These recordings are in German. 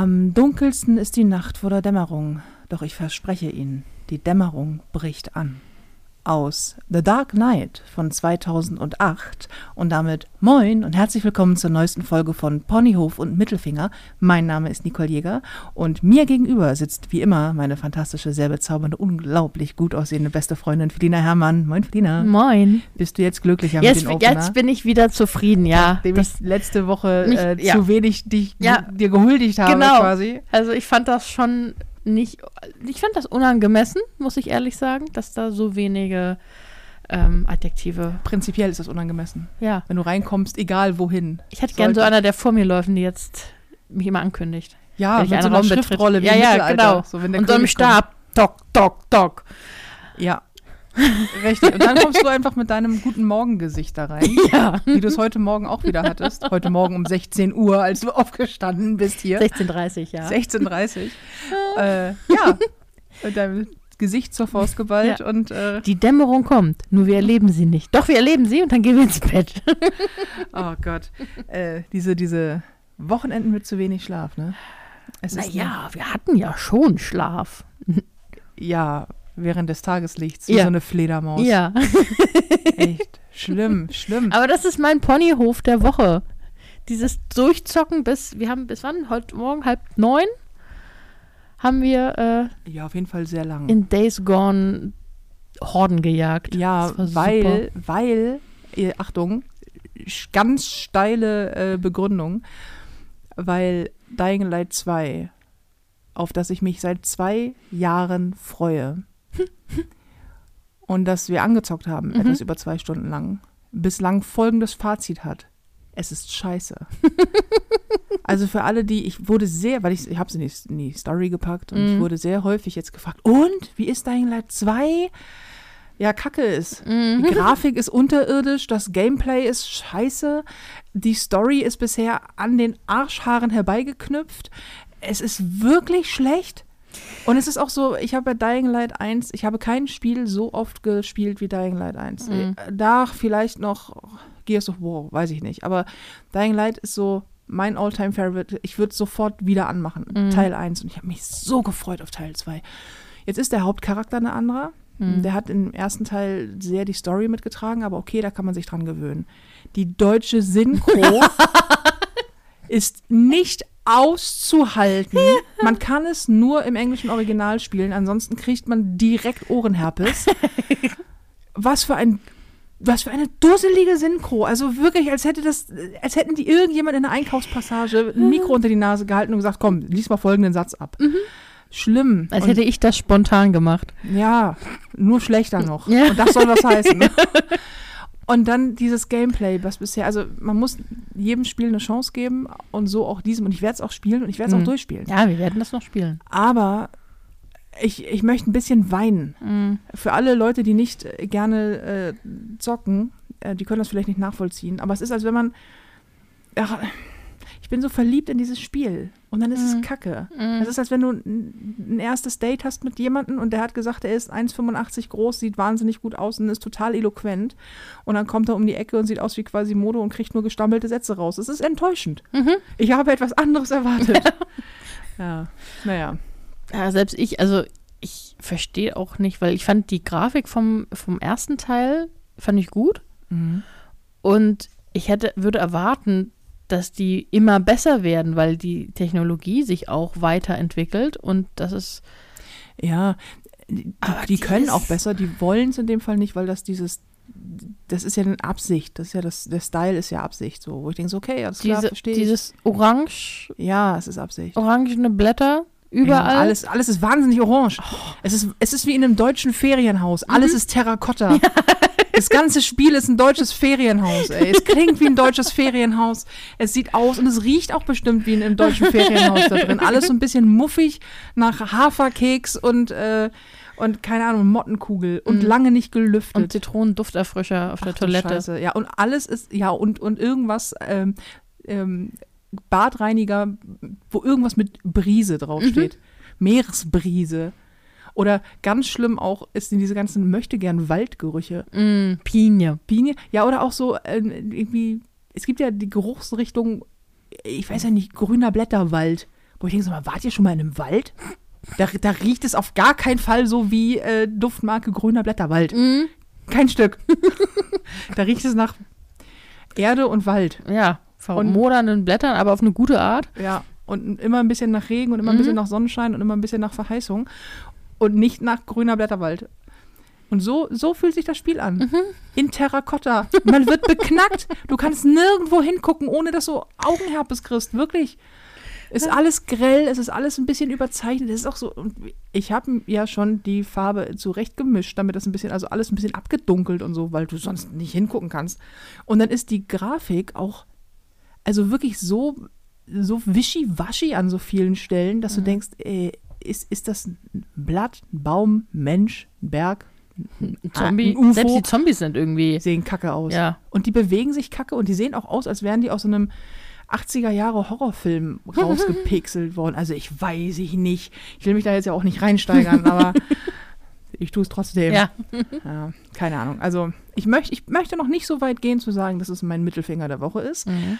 Am dunkelsten ist die Nacht vor der Dämmerung, doch ich verspreche Ihnen, die Dämmerung bricht an. Aus The Dark Knight von 2008 und damit moin und herzlich willkommen zur neuesten Folge von Ponyhof und Mittelfinger. Mein Name ist Nicole Jäger und mir gegenüber sitzt wie immer meine fantastische, sehr bezaubernde, unglaublich gut aussehende beste Freundin Felina Herrmann. Moin Felina. Moin. Bist du jetzt glücklicher Jetzt, mit den Opener? jetzt bin ich wieder zufrieden, ja. Nachdem Das, ich letzte Woche Mich- äh, ja. zu wenig dich, Ja. dir gehuldigt habe Genau. quasi. also ich fand das schon nicht, ich fand das unangemessen, muss ich ehrlich sagen, dass da so wenige ähm, Adjektive, Prinzipiell ist das unangemessen. ja. Wenn du reinkommst, egal wohin. Ich hätte gern so einer, der vor mir läuft und jetzt mich immer ankündigt. Ja, wenn ich mit so einer Raum. Schriftrolle Ja, ja, genau. So, und so einem. Stab, dock, dock, dock. Ja. Richtig. Und dann kommst du einfach mit deinem guten Morgengesicht da rein, Ja. wie du es heute Morgen auch wieder hattest. Heute Morgen um 16 Uhr, als du aufgestanden bist hier. 16.30 ja. 16.30 äh, Ja. Und dein Gesicht zur Faust geballt Ja. und äh, Die Dämmerung kommt, nur wir erleben sie nicht. Doch, wir erleben sie und dann gehen wir ins Bett. oh Gott. Äh, diese, diese Wochenenden mit zu wenig Schlaf, ne? Es Naja, wir hatten ja schon Schlaf. Ja, während des Tageslichts, wie Ja. so eine Fledermaus. Ja. Echt. Schlimm, schlimm. Aber das ist mein Ponyhof der Woche. Dieses Durchzocken bis, wir haben bis wann? Heute Morgen halb neun haben wir Ja, auf jeden Fall sehr lang. äh, in Days Gone Horden gejagt. ja, Das war weil, weil, äh, Achtung, ganz steile äh, Begründung, weil Dying Light 2, auf das ich mich seit zwei Jahren freue, und das wir angezockt haben, Mhm. etwas über zwei Stunden lang, bislang folgendes Fazit hat. Es ist scheiße. also für alle, die, ich wurde sehr, weil ich, ich habe es in die, in die Story gepackt und ich Mhm. wurde sehr häufig jetzt gefragt, und, wie ist Dying Light 2? Ja, kacke ist. Mhm. Die Grafik ist unterirdisch, das Gameplay ist scheiße, die Story ist bisher an den Arschhaaren herbeigeknüpft. Es ist wirklich schlecht. Und es ist auch so, ich habe bei Dying Light 1, ich habe kein Spiel so oft gespielt wie Dying Light 1. Mhm. Da vielleicht noch Gears of War, weiß ich nicht. Aber Dying Light ist so mein Alltime favorite Ich würde sofort wieder anmachen. Mhm. Teil 1. Und ich habe mich so gefreut auf Teil 2. Jetzt ist der Hauptcharakter eine andere. Mhm. Der hat im ersten Teil sehr die Story mitgetragen, aber okay, da kann man sich dran gewöhnen. Die deutsche Synchro ist nicht auszuhalten. Man kann es nur im englischen Original spielen, ansonsten kriegt man direkt Ohrenherpes. Was für ein was für eine dusselige Synchro. Also wirklich, als hätte das, als hätten die irgendjemand in der Einkaufspassage ein Mikro unter die Nase gehalten und gesagt, komm, lies mal folgenden Satz ab. Schlimm. Als Und- hätte ich das spontan gemacht. ja, nur schlechter noch. Ja. Und das soll was heißen. Und dann dieses Gameplay, was bisher, also man muss jedem Spiel eine Chance geben und so auch diesem. Und ich werde es auch spielen und ich werde es Mhm. auch durchspielen. Ja, wir werden das noch spielen. Aber ich, ich möchte ein bisschen weinen. Mhm. Für alle Leute, die nicht äh, gerne äh, zocken, äh, die können das vielleicht nicht nachvollziehen. Aber es ist, als wenn man. Ach, ich bin so verliebt in dieses Spiel. Und dann ist Mhm. es Kacke. Mhm. Es ist, als wenn du ein, erstes Date hast mit jemandem und der hat gesagt, er ist 1,85 groß, sieht wahnsinnig gut aus und ist total eloquent. Und dann kommt er um die Ecke und sieht aus wie quasi Mode und kriegt nur gestammelte Sätze raus. Es ist enttäuschend. Mhm. Ich habe etwas anderes erwartet. ja, naja. Ja, selbst ich, also ich verstehe auch nicht, weil ich fand die Grafik vom, vom ersten Teil, fand ich gut. Mhm. Und ich hätte, würde erwarten, dass die immer besser werden, weil die Technologie sich auch weiterentwickelt und das ist Ja, die, Aber die können auch besser, die wollen es in dem Fall nicht, weil das dieses, das ist ja eine Absicht, das ist ja das, der Style ist ja Absicht, so, wo ich denke, so, okay, alles klar, diese, verstehe ich. dieses orange, Ja, es ist Absicht. orangene Blätter überall. Ja, alles, alles ist wahnsinnig orange. Es, ist, es ist wie in einem deutschen Ferienhaus. Alles ist Terrakotta. Das ganze Spiel ist ein deutsches Ferienhaus. Ey. Es klingt wie ein deutsches Ferienhaus. Es sieht aus und es riecht auch bestimmt wie in einem deutschen Ferienhaus da drin. Alles so ein bisschen muffig nach Haferkeks und, äh, und keine Ahnung, Mottenkugel und Mhm. lange nicht und gelüftet. Zitronendufterfrischer auf der Ach du Toilette. Scheiße. Ja, und alles ist, ja, und, und irgendwas, ähm, ähm, Badreiniger, wo irgendwas mit Brise draufsteht. Meeresbrise. Oder ganz schlimm auch ist diese ganzen möchte gern Waldgerüche. Mm, Pinie. Biene, ja, oder auch so ähm, irgendwie, es gibt ja die Geruchsrichtung, ich weiß ja nicht, grüner Blätterwald. wo ich denke, so mal, wart ihr schon mal in einem Wald? Da, da riecht es auf gar keinen Fall so wie äh, Duftmarke grüner Blätterwald. Mhm. Kein Stück. da riecht es nach Erde und Wald. Ja, vermodernden Blättern, aber auf eine gute Art. Ja. Und immer ein bisschen nach Regen und immer ein Mhm. bisschen nach Sonnenschein und immer ein bisschen nach Verheißung. Und nicht nach grüner Blätterwald. Und so, so fühlt sich das Spiel an. Mhm. In Terrakotta. Man wird beknackt. Du kannst nirgendwo hingucken, ohne dass du Augenherpes kriegst. Wirklich. Es ist alles grell, es ist alles ein bisschen überzeichnet. Es ist auch so. Ich habe ja schon die Farbe zurecht gemischt, damit das ein bisschen, also alles ein bisschen abgedunkelt und so, weil du sonst nicht hingucken kannst. Und dann ist die Grafik auch, also wirklich so, so wischiwaschi an so vielen Stellen, dass du denkst, äh, ist, ist das ein Blatt, ein Baum, ein Mensch, ein Berg? Ein Zombie. ein UFO. Selbst die Zombies sind irgendwie. sehen kacke aus. Ja. Und die bewegen sich kacke und die sehen auch aus, als wären die aus so einem 80er Jahre Horrorfilm rausgepixelt worden. Also ich weiß ich nicht. Ich will mich da jetzt ja auch nicht reinsteigern, aber ich tue es trotzdem. Ja. Ja, keine Ahnung. Also ich, möcht, ich möchte noch nicht so weit gehen zu sagen, dass es mein Mittelfinger der Woche ist. Mhm.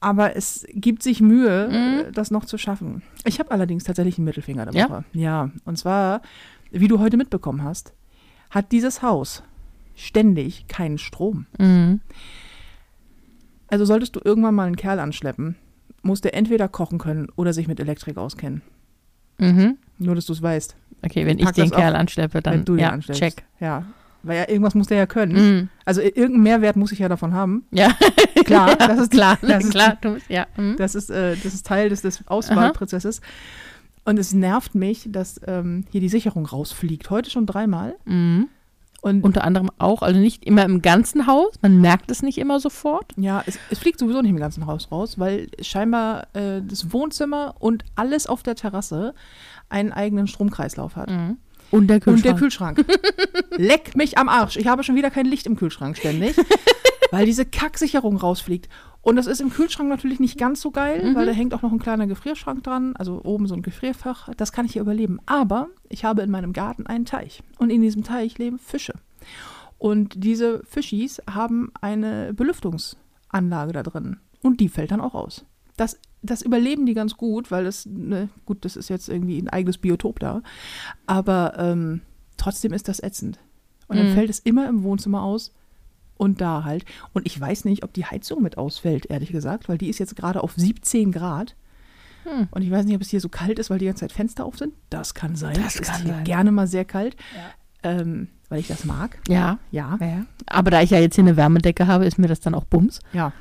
Aber es gibt sich Mühe, Mhm. das noch zu schaffen. Ich habe allerdings tatsächlich einen Mittelfinger der Ja? Woche. Ja, und zwar, wie du heute mitbekommen hast, hat dieses Haus ständig keinen Strom. Mhm. Also solltest du irgendwann mal einen Kerl anschleppen, muss der entweder kochen können oder sich mit Elektrik auskennen. Mhm. Nur, dass du es weißt, Okay, wenn ich Pack den das Kerl auf, anschleppe, dann wenn du den ja, anstellst. check. Ja, weil ja irgendwas muss der ja können. Mhm. Also irgendeinen Mehrwert muss ich ja davon haben. Ja, Klar, das ist klar, Das ist, klar. Du ja. Mhm. Das ist, äh, das ist Teil des, des Auswahlprozesses. Und es nervt mich, dass ähm, hier die Sicherung rausfliegt. Heute schon dreimal. Mhm. Und, Unter anderem auch, also nicht immer im ganzen Haus, man merkt es nicht immer sofort. ja, es, es fliegt sowieso nicht im ganzen Haus raus, weil scheinbar äh, das Wohnzimmer und alles auf der Terrasse einen eigenen Stromkreislauf hat. Mhm. Und der Und der Kühlschrank. Kühlschrank. Leck mich am Arsch. Ich habe schon wieder kein Licht im Kühlschrank ständig, weil diese Kacksicherung rausfliegt. Und das ist im Kühlschrank natürlich nicht ganz so geil, weil da hängt auch noch ein kleiner Gefrierschrank dran, also oben so ein Gefrierfach. Das kann ich hier überleben. Aber ich habe in meinem Garten einen Teich und in diesem Teich leben Fische. Und diese Fischis haben eine Belüftungsanlage da drin. Und die fällt dann auch aus. Das, das überleben die ganz gut, weil das, ne, gut, das ist jetzt irgendwie ein eigenes Biotop da. Aber ähm, trotzdem ist das ätzend. Und dann Mhm. fällt es immer im Wohnzimmer aus und da halt. Und ich weiß nicht, ob die Heizung mit ausfällt, ehrlich gesagt, weil die ist jetzt gerade auf 17 Grad. Hm. Und ich weiß nicht, ob es hier so kalt ist, weil die ganze Zeit Fenster auf sind. Das kann sein. Das ist kann hier sein. gerne mal sehr kalt, ähm, weil ich das mag. Ja. Ja. ja. Aber da ich ja jetzt hier eine Wärmedecke habe, ist mir das dann auch Bums. Ja.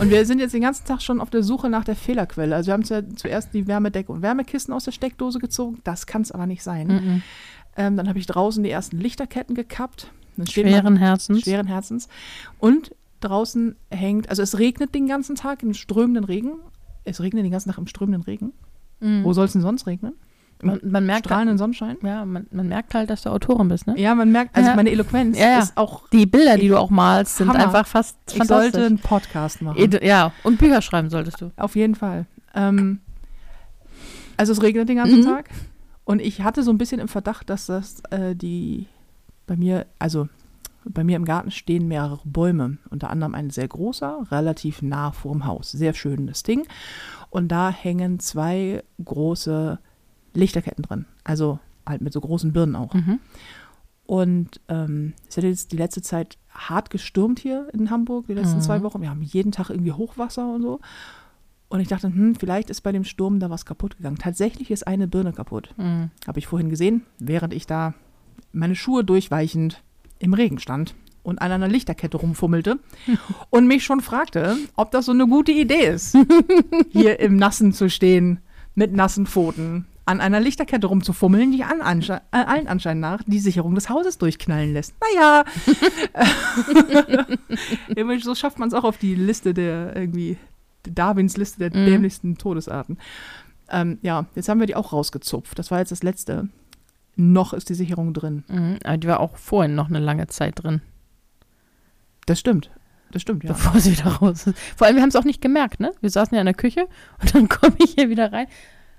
Und wir sind jetzt den ganzen Tag schon auf der Suche nach der Fehlerquelle. Also wir haben zu- zuerst die Wärmedecke und Wärmekissen aus der Steckdose gezogen. Das kann es aber nicht sein. Mhm. Ähm, dann habe ich draußen die ersten Lichterketten gekappt. Schweren Herzens. schweren Herzens. Und draußen hängt, also es regnet den ganzen Tag im strömenden Regen. Es regnet den ganzen Tag im strömenden Regen. Mhm. Wo soll es denn sonst regnen? Man, man merkt Strahlenden Sonnenschein? Ja, man, man merkt halt, dass du Autorin bist, ne? Ja, man merkt, also Ja. meine Eloquenz Ja, ja. ist auch, Die Bilder, die du auch malst, sind Hammer. einfach fast ich sollte einen Podcast machen. Ja, und Bücher schreiben solltest du. Auf jeden Fall. Ähm, also es regnet den ganzen Mhm. Tag. Und ich hatte so ein bisschen im Verdacht, dass das äh, die bei mir, also bei mir im Garten stehen mehrere Bäume. Unter anderem ein sehr großer, relativ nah vorm Haus. Sehr schönes Ding. Und da hängen zwei große Lichterketten drin. Also halt mit so großen Birnen auch. Mhm. Und ähm, es hat jetzt die letzte Zeit hart gestürmt hier in Hamburg, die letzten Mhm. zwei Wochen. Wir haben jeden Tag irgendwie Hochwasser und so. Und ich dachte, hm, vielleicht ist bei dem Sturm da was kaputt gegangen. Tatsächlich ist eine Birne kaputt. Mhm. Habe ich vorhin gesehen, während ich da meine Schuhe durchweichend im Regen stand und an einer Lichterkette rumfummelte und mich schon fragte, ob das so eine gute Idee ist, hier im Nassen zu stehen, mit nassen Pfoten, an einer Lichterkette rumzufummeln, die an Ansche äh, allen Anschein nach die Sicherung des Hauses durchknallen lässt. Naja, Immerhin, so schafft man es auch auf die Liste der irgendwie Darwins Liste der Mhm. dämlichsten Todesarten. Ähm, ja, jetzt haben wir die auch rausgezupft. Das war jetzt das letzte. Noch ist die Sicherung drin. Mhm. Aber die war auch vorhin noch eine lange Zeit drin, Das stimmt. Das stimmt, ja. bevor sie wieder raus ist. Vor allem, wir haben es auch nicht gemerkt, ne? Wir saßen ja in der Küche und dann komme ich hier wieder rein.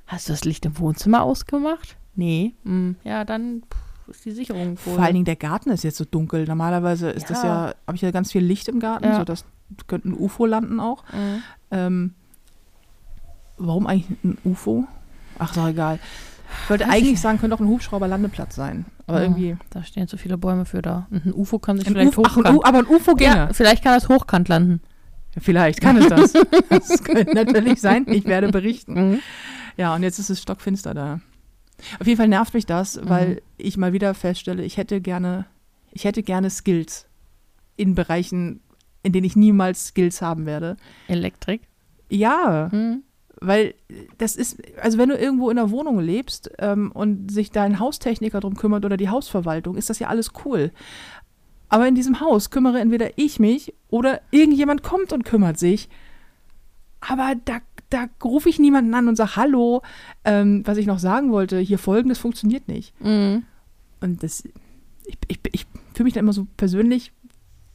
Hast du das Licht im Wohnzimmer ausgemacht? Nee. Hm, ja, dann pff, ist die Sicherung wohl. Vor allen Dingen der Garten ist jetzt so dunkel. Normalerweise ist das Ja. ja, habe ich ja ganz viel Licht im Garten, Ja. so das könnte ein UFO landen auch. Mhm. Ähm, warum eigentlich ein UFO? Ach, ist doch egal. Ich wollte Weiß ich eigentlich nicht. sagen, könnte auch ein Hubschrauberlandeplatz sein. Aber Ja, irgendwie. Da stehen zu viele Bäume für da. Und ein UFO kann sich Ein vielleicht UFO, ach, ein hochkant. Aber ein UFO ginge. ja, vielleicht kann das hochkant landen. Ja, vielleicht kann es das. das könnte natürlich sein. Ich werde berichten. Mhm. Ja, und jetzt ist es stockfinster da. Auf jeden Fall nervt mich das, weil ich mal wieder feststelle, ich hätte gerne, ich hätte gerne Skills in Bereichen, in denen ich niemals Skills haben werde. Elektrik. Ja, Mhm. weil das ist, also wenn du irgendwo in einer Wohnung lebst ähm, und sich dein Haustechniker drum kümmert oder die Hausverwaltung, ist das ja alles cool. Aber in diesem Haus kümmere entweder ich mich oder irgendjemand kommt und kümmert sich. Aber da, da rufe ich niemanden an und sage, hallo, ähm, was ich noch sagen wollte, hier folgendes funktioniert nicht. Mhm. Und das, ich, ich, ich fühle mich dann immer so persönlich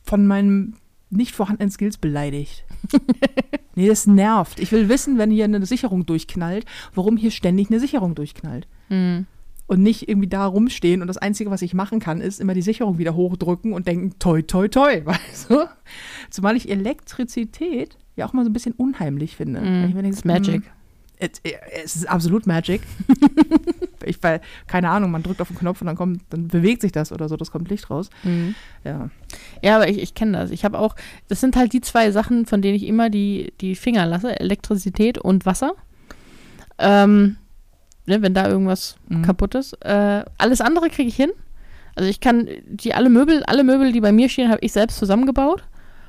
von meinem nicht vorhandenen Skills beleidigt. nee, das nervt. Ich will wissen, wenn hier eine Sicherung durchknallt, warum hier ständig eine Sicherung durchknallt. Mhm. Und nicht irgendwie da rumstehen und das Einzige, was ich machen kann, ist immer die Sicherung wieder hochdrücken und denken, toi, toi, toi, weißt du? Zumal ich Elektrizität ja auch mal so ein bisschen unheimlich finde. Mhm. denke, It's Magic. mm, Es, es ist absolut Magic. ich, weil, keine Ahnung, man drückt auf den Knopf und dann kommt, dann bewegt sich das oder so, das kommt Licht raus. Mhm. Ja. Ja, aber ich, ich kenne das. Ich habe auch, das sind halt die zwei Sachen, von denen ich immer die, die Finger lasse: Elektrizität und Wasser. Ähm, ne, wenn da irgendwas Mhm. kaputt ist. Äh, alles andere kriege ich hin. Also ich kann die alle Möbel, alle Möbel, die bei mir stehen, habe ich selbst zusammengebaut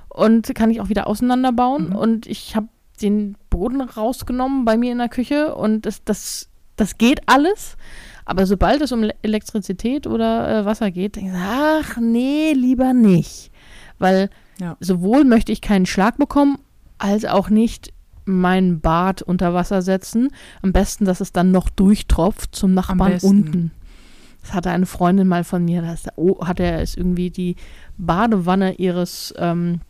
und kann ich auch wieder auseinanderbauen. Mhm. Und ich habe den Boden rausgenommen bei mir in der Küche und das, das, das geht alles. Aber sobald es um Le- Elektrizität oder äh, Wasser geht, denke ich, ach nee, lieber nicht. Weil Ja. sowohl möchte ich keinen Schlag bekommen, als auch nicht mein Bad unter Wasser setzen. Am besten, dass es dann noch durchtropft zum Nachbarn unten. Das hatte eine Freundin mal von mir, da ist, oh, hat er ist irgendwie die Badewanne ihres, ähm,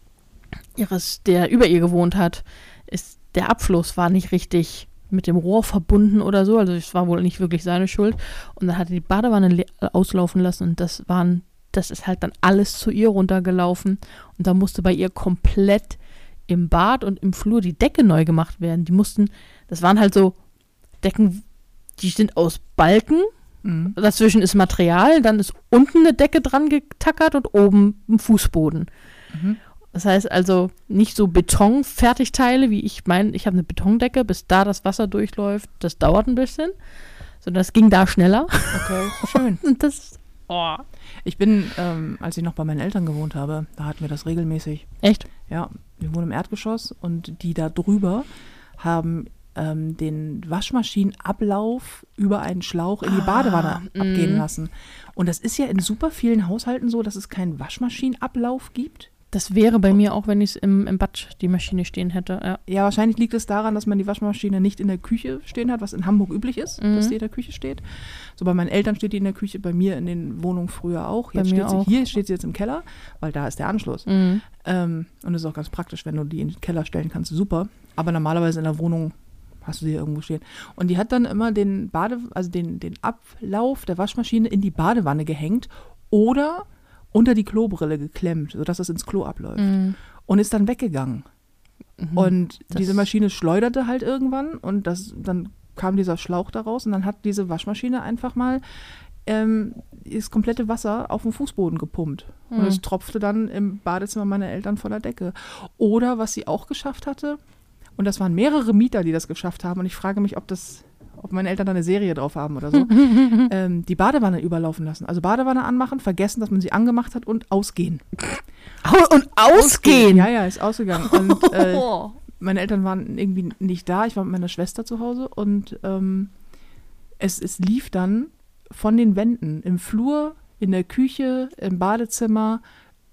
ihres, der über ihr gewohnt hat, ist der Abfluss war nicht richtig mit dem Rohr verbunden oder so, also es war wohl nicht wirklich seine Schuld. Und dann hat er die Badewanne auslaufen lassen und das waren, das ist halt dann alles zu ihr runtergelaufen und da musste bei ihr komplett im Bad und im Flur die Decke neu gemacht werden. Die mussten, das waren halt so Decken, die sind aus Balken, Mhm. dazwischen ist Material, dann ist unten eine Decke dran getackert und oben ein Fußboden. Mhm. Das heißt also nicht so Betonfertigteile, wie ich meine, ich habe eine Betondecke, bis da das Wasser durchläuft, das dauert ein bisschen, sondern es ging da schneller. Okay, schön. Und das, oh, Ich bin, ähm, als ich noch bei meinen Eltern gewohnt habe, da hatten wir das regelmäßig. echt? Ja, wir wohnen im Erdgeschoss und die da drüber haben ähm, den Waschmaschinenablauf über einen Schlauch in die Ah, Badewanne mm. abgehen lassen. Und das ist ja in super vielen Haushalten so, dass es keinen Waschmaschinenablauf gibt. Das wäre bei mir auch, wenn ich im, im Bad die Maschine stehen hätte. Ja. Ja, wahrscheinlich liegt es daran, dass man die Waschmaschine nicht in der Küche stehen hat, was in Hamburg üblich ist, Mhm. dass die in der Küche steht. So bei meinen Eltern steht die in der Küche, bei mir in den Wohnungen früher auch. Jetzt steht auch. sie hier, steht sie jetzt im Keller, weil da ist der Anschluss. Mhm. Ähm, und das ist auch ganz praktisch, wenn du die in den Keller stellen kannst, super. Aber normalerweise in der Wohnung hast du sie irgendwo stehen. Und die hat dann immer den Bade, also den, den Ablauf der Waschmaschine in die Badewanne gehängt oder unter die Klobrille geklemmt, sodass es ins Klo abläuft. Mhm. Und ist dann weggegangen. Mhm. Und Das- diese Maschine schleuderte halt irgendwann und das, dann kam dieser Schlauch daraus und dann hat diese Waschmaschine einfach mal ähm, das komplette Wasser auf den Fußboden gepumpt. Und Mhm. es tropfte dann im Badezimmer meiner Eltern von der Decke. Oder was sie auch geschafft hatte, und das waren mehrere Mieter, die das geschafft haben, und ich frage mich, ob das, ob meine Eltern da eine Serie drauf haben oder so, ähm, die Badewanne überlaufen lassen. Also Badewanne anmachen, vergessen, dass man sie angemacht hat und ausgehen. Au- Und ausgehen! Ja, ja, ist ausgegangen. Und äh, Oh. meine Eltern waren irgendwie nicht da. Ich war mit meiner Schwester zu Hause und ähm, es, es lief dann von den Wänden im Flur, in der Küche, im Badezimmer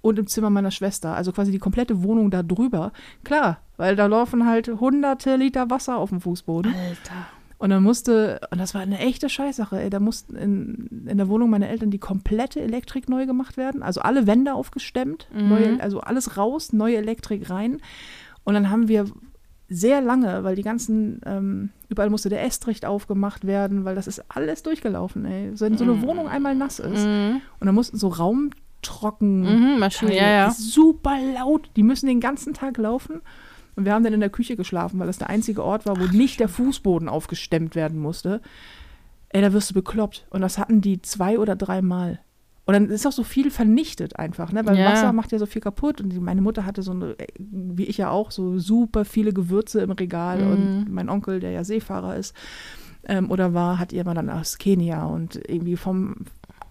und im Zimmer meiner Schwester. Also quasi die komplette Wohnung da drüber. Klar, weil da laufen halt hunderte Liter Wasser auf dem Fußboden. Alter. Und dann musste, und das war eine echte Scheißsache, ey, da mussten in, in der Wohnung meiner Eltern die komplette Elektrik neu gemacht werden. Also alle Wände aufgestemmt, Mhm. neue, also alles raus, neue Elektrik rein. Und dann haben wir sehr lange, weil die ganzen, ähm, überall musste der Estricht aufgemacht werden, weil das ist alles durchgelaufen, ey. Wenn so eine Mhm. Wohnung einmal nass ist. Mhm. Und dann mussten so Raumtrocken Mhm, Maschine, Teile, ja, ja. super laut. Die müssen den ganzen Tag laufen. Und wir haben dann in der Küche geschlafen, weil das der einzige Ort war, wo nicht der Fußboden aufgestemmt werden musste. Ey, da wirst du bekloppt. Und das hatten die zwei oder dreimal. Und dann ist auch so viel vernichtet einfach, ne? Weil Ja. Wasser macht ja so viel kaputt. Und meine Mutter hatte so eine, äh, wie ich ja auch, so super viele Gewürze im Regal. Mhm. Und mein Onkel, der ja Seefahrer ist, ähm, oder war, hat ihr immer dann aus Kenia und irgendwie vom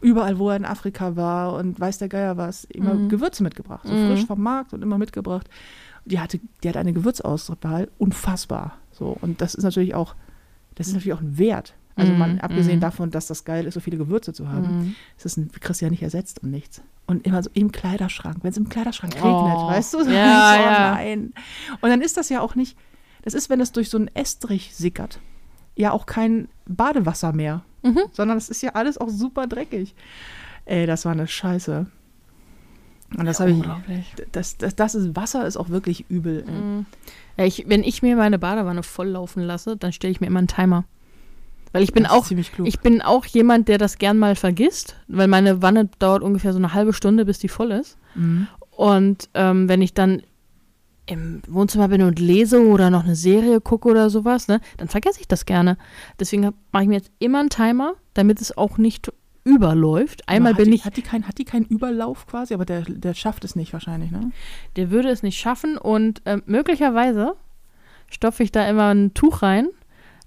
überall, wo er in Afrika war und weiß der Geier was, immer Mhm. Gewürze mitgebracht. So Mhm. frisch vom Markt und immer mitgebracht. Die hatte, die hat eine Gewürzauswahl, unfassbar. So, und das ist natürlich auch, das ist natürlich auch ein Wert. Also Mhm, mal abgesehen mhm. davon, dass das geil ist, so viele Gewürze zu haben, Mhm. ist das ein, kriegst du ja nicht ersetzt um nichts. Und immer so im Kleiderschrank, wenn es im Kleiderschrank regnet, Oh. weißt du? Ja, so, ja. Nein. Und dann ist das ja auch nicht, das ist, wenn es durch so einen Estrich sickert, ja auch kein Badewasser mehr, Mhm. sondern es ist ja alles auch super dreckig. Ey, das war eine Scheiße. Und das habe ich, Unglaublich. das, das, das ist, Wasser ist auch wirklich übel. Mhm. Ja, ich, wenn ich mir meine Badewanne volllaufen lasse, dann stelle ich mir immer einen Timer. Weil ich bin Das auch, ziemlich klug. ich bin auch jemand, der das gern mal vergisst, weil meine Wanne dauert ungefähr so eine halbe Stunde, bis die voll ist. Mhm. Und ähm, wenn ich dann im Wohnzimmer bin und lese oder noch eine Serie gucke oder sowas, ne, dann vergesse ich das gerne. Deswegen mache ich mir jetzt immer einen Timer, damit es auch nicht überläuft. Einmal bin die, ich, Hat die, kein, hat die keinen Überlauf quasi? Aber der, der schafft es nicht wahrscheinlich, ne? der würde es nicht schaffen und ähm, möglicherweise stopfe ich da immer ein Tuch rein,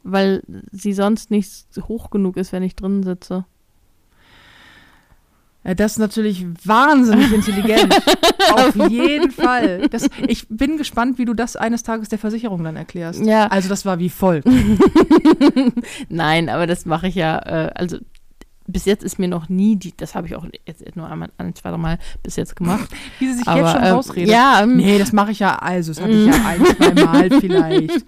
weil sie sonst nicht hoch genug ist, wenn ich drin sitze. Ja, das ist natürlich wahnsinnig intelligent. Auf jeden Fall. Das, ich bin gespannt, wie du das eines Tages der Versicherung dann erklärst. Ja. Also das war wie folgt. Nein, aber das mache ich ja, äh, also bis jetzt ist mir noch nie die, das habe ich auch jetzt nur einmal, ein, zwei, drei Mal bis jetzt gemacht. Wie sie sich aber, jetzt schon ähm, rausredet. Ja, ähm, Nee, das mache ich ja, also, das hatte ich ja ein, zwei Mal vielleicht.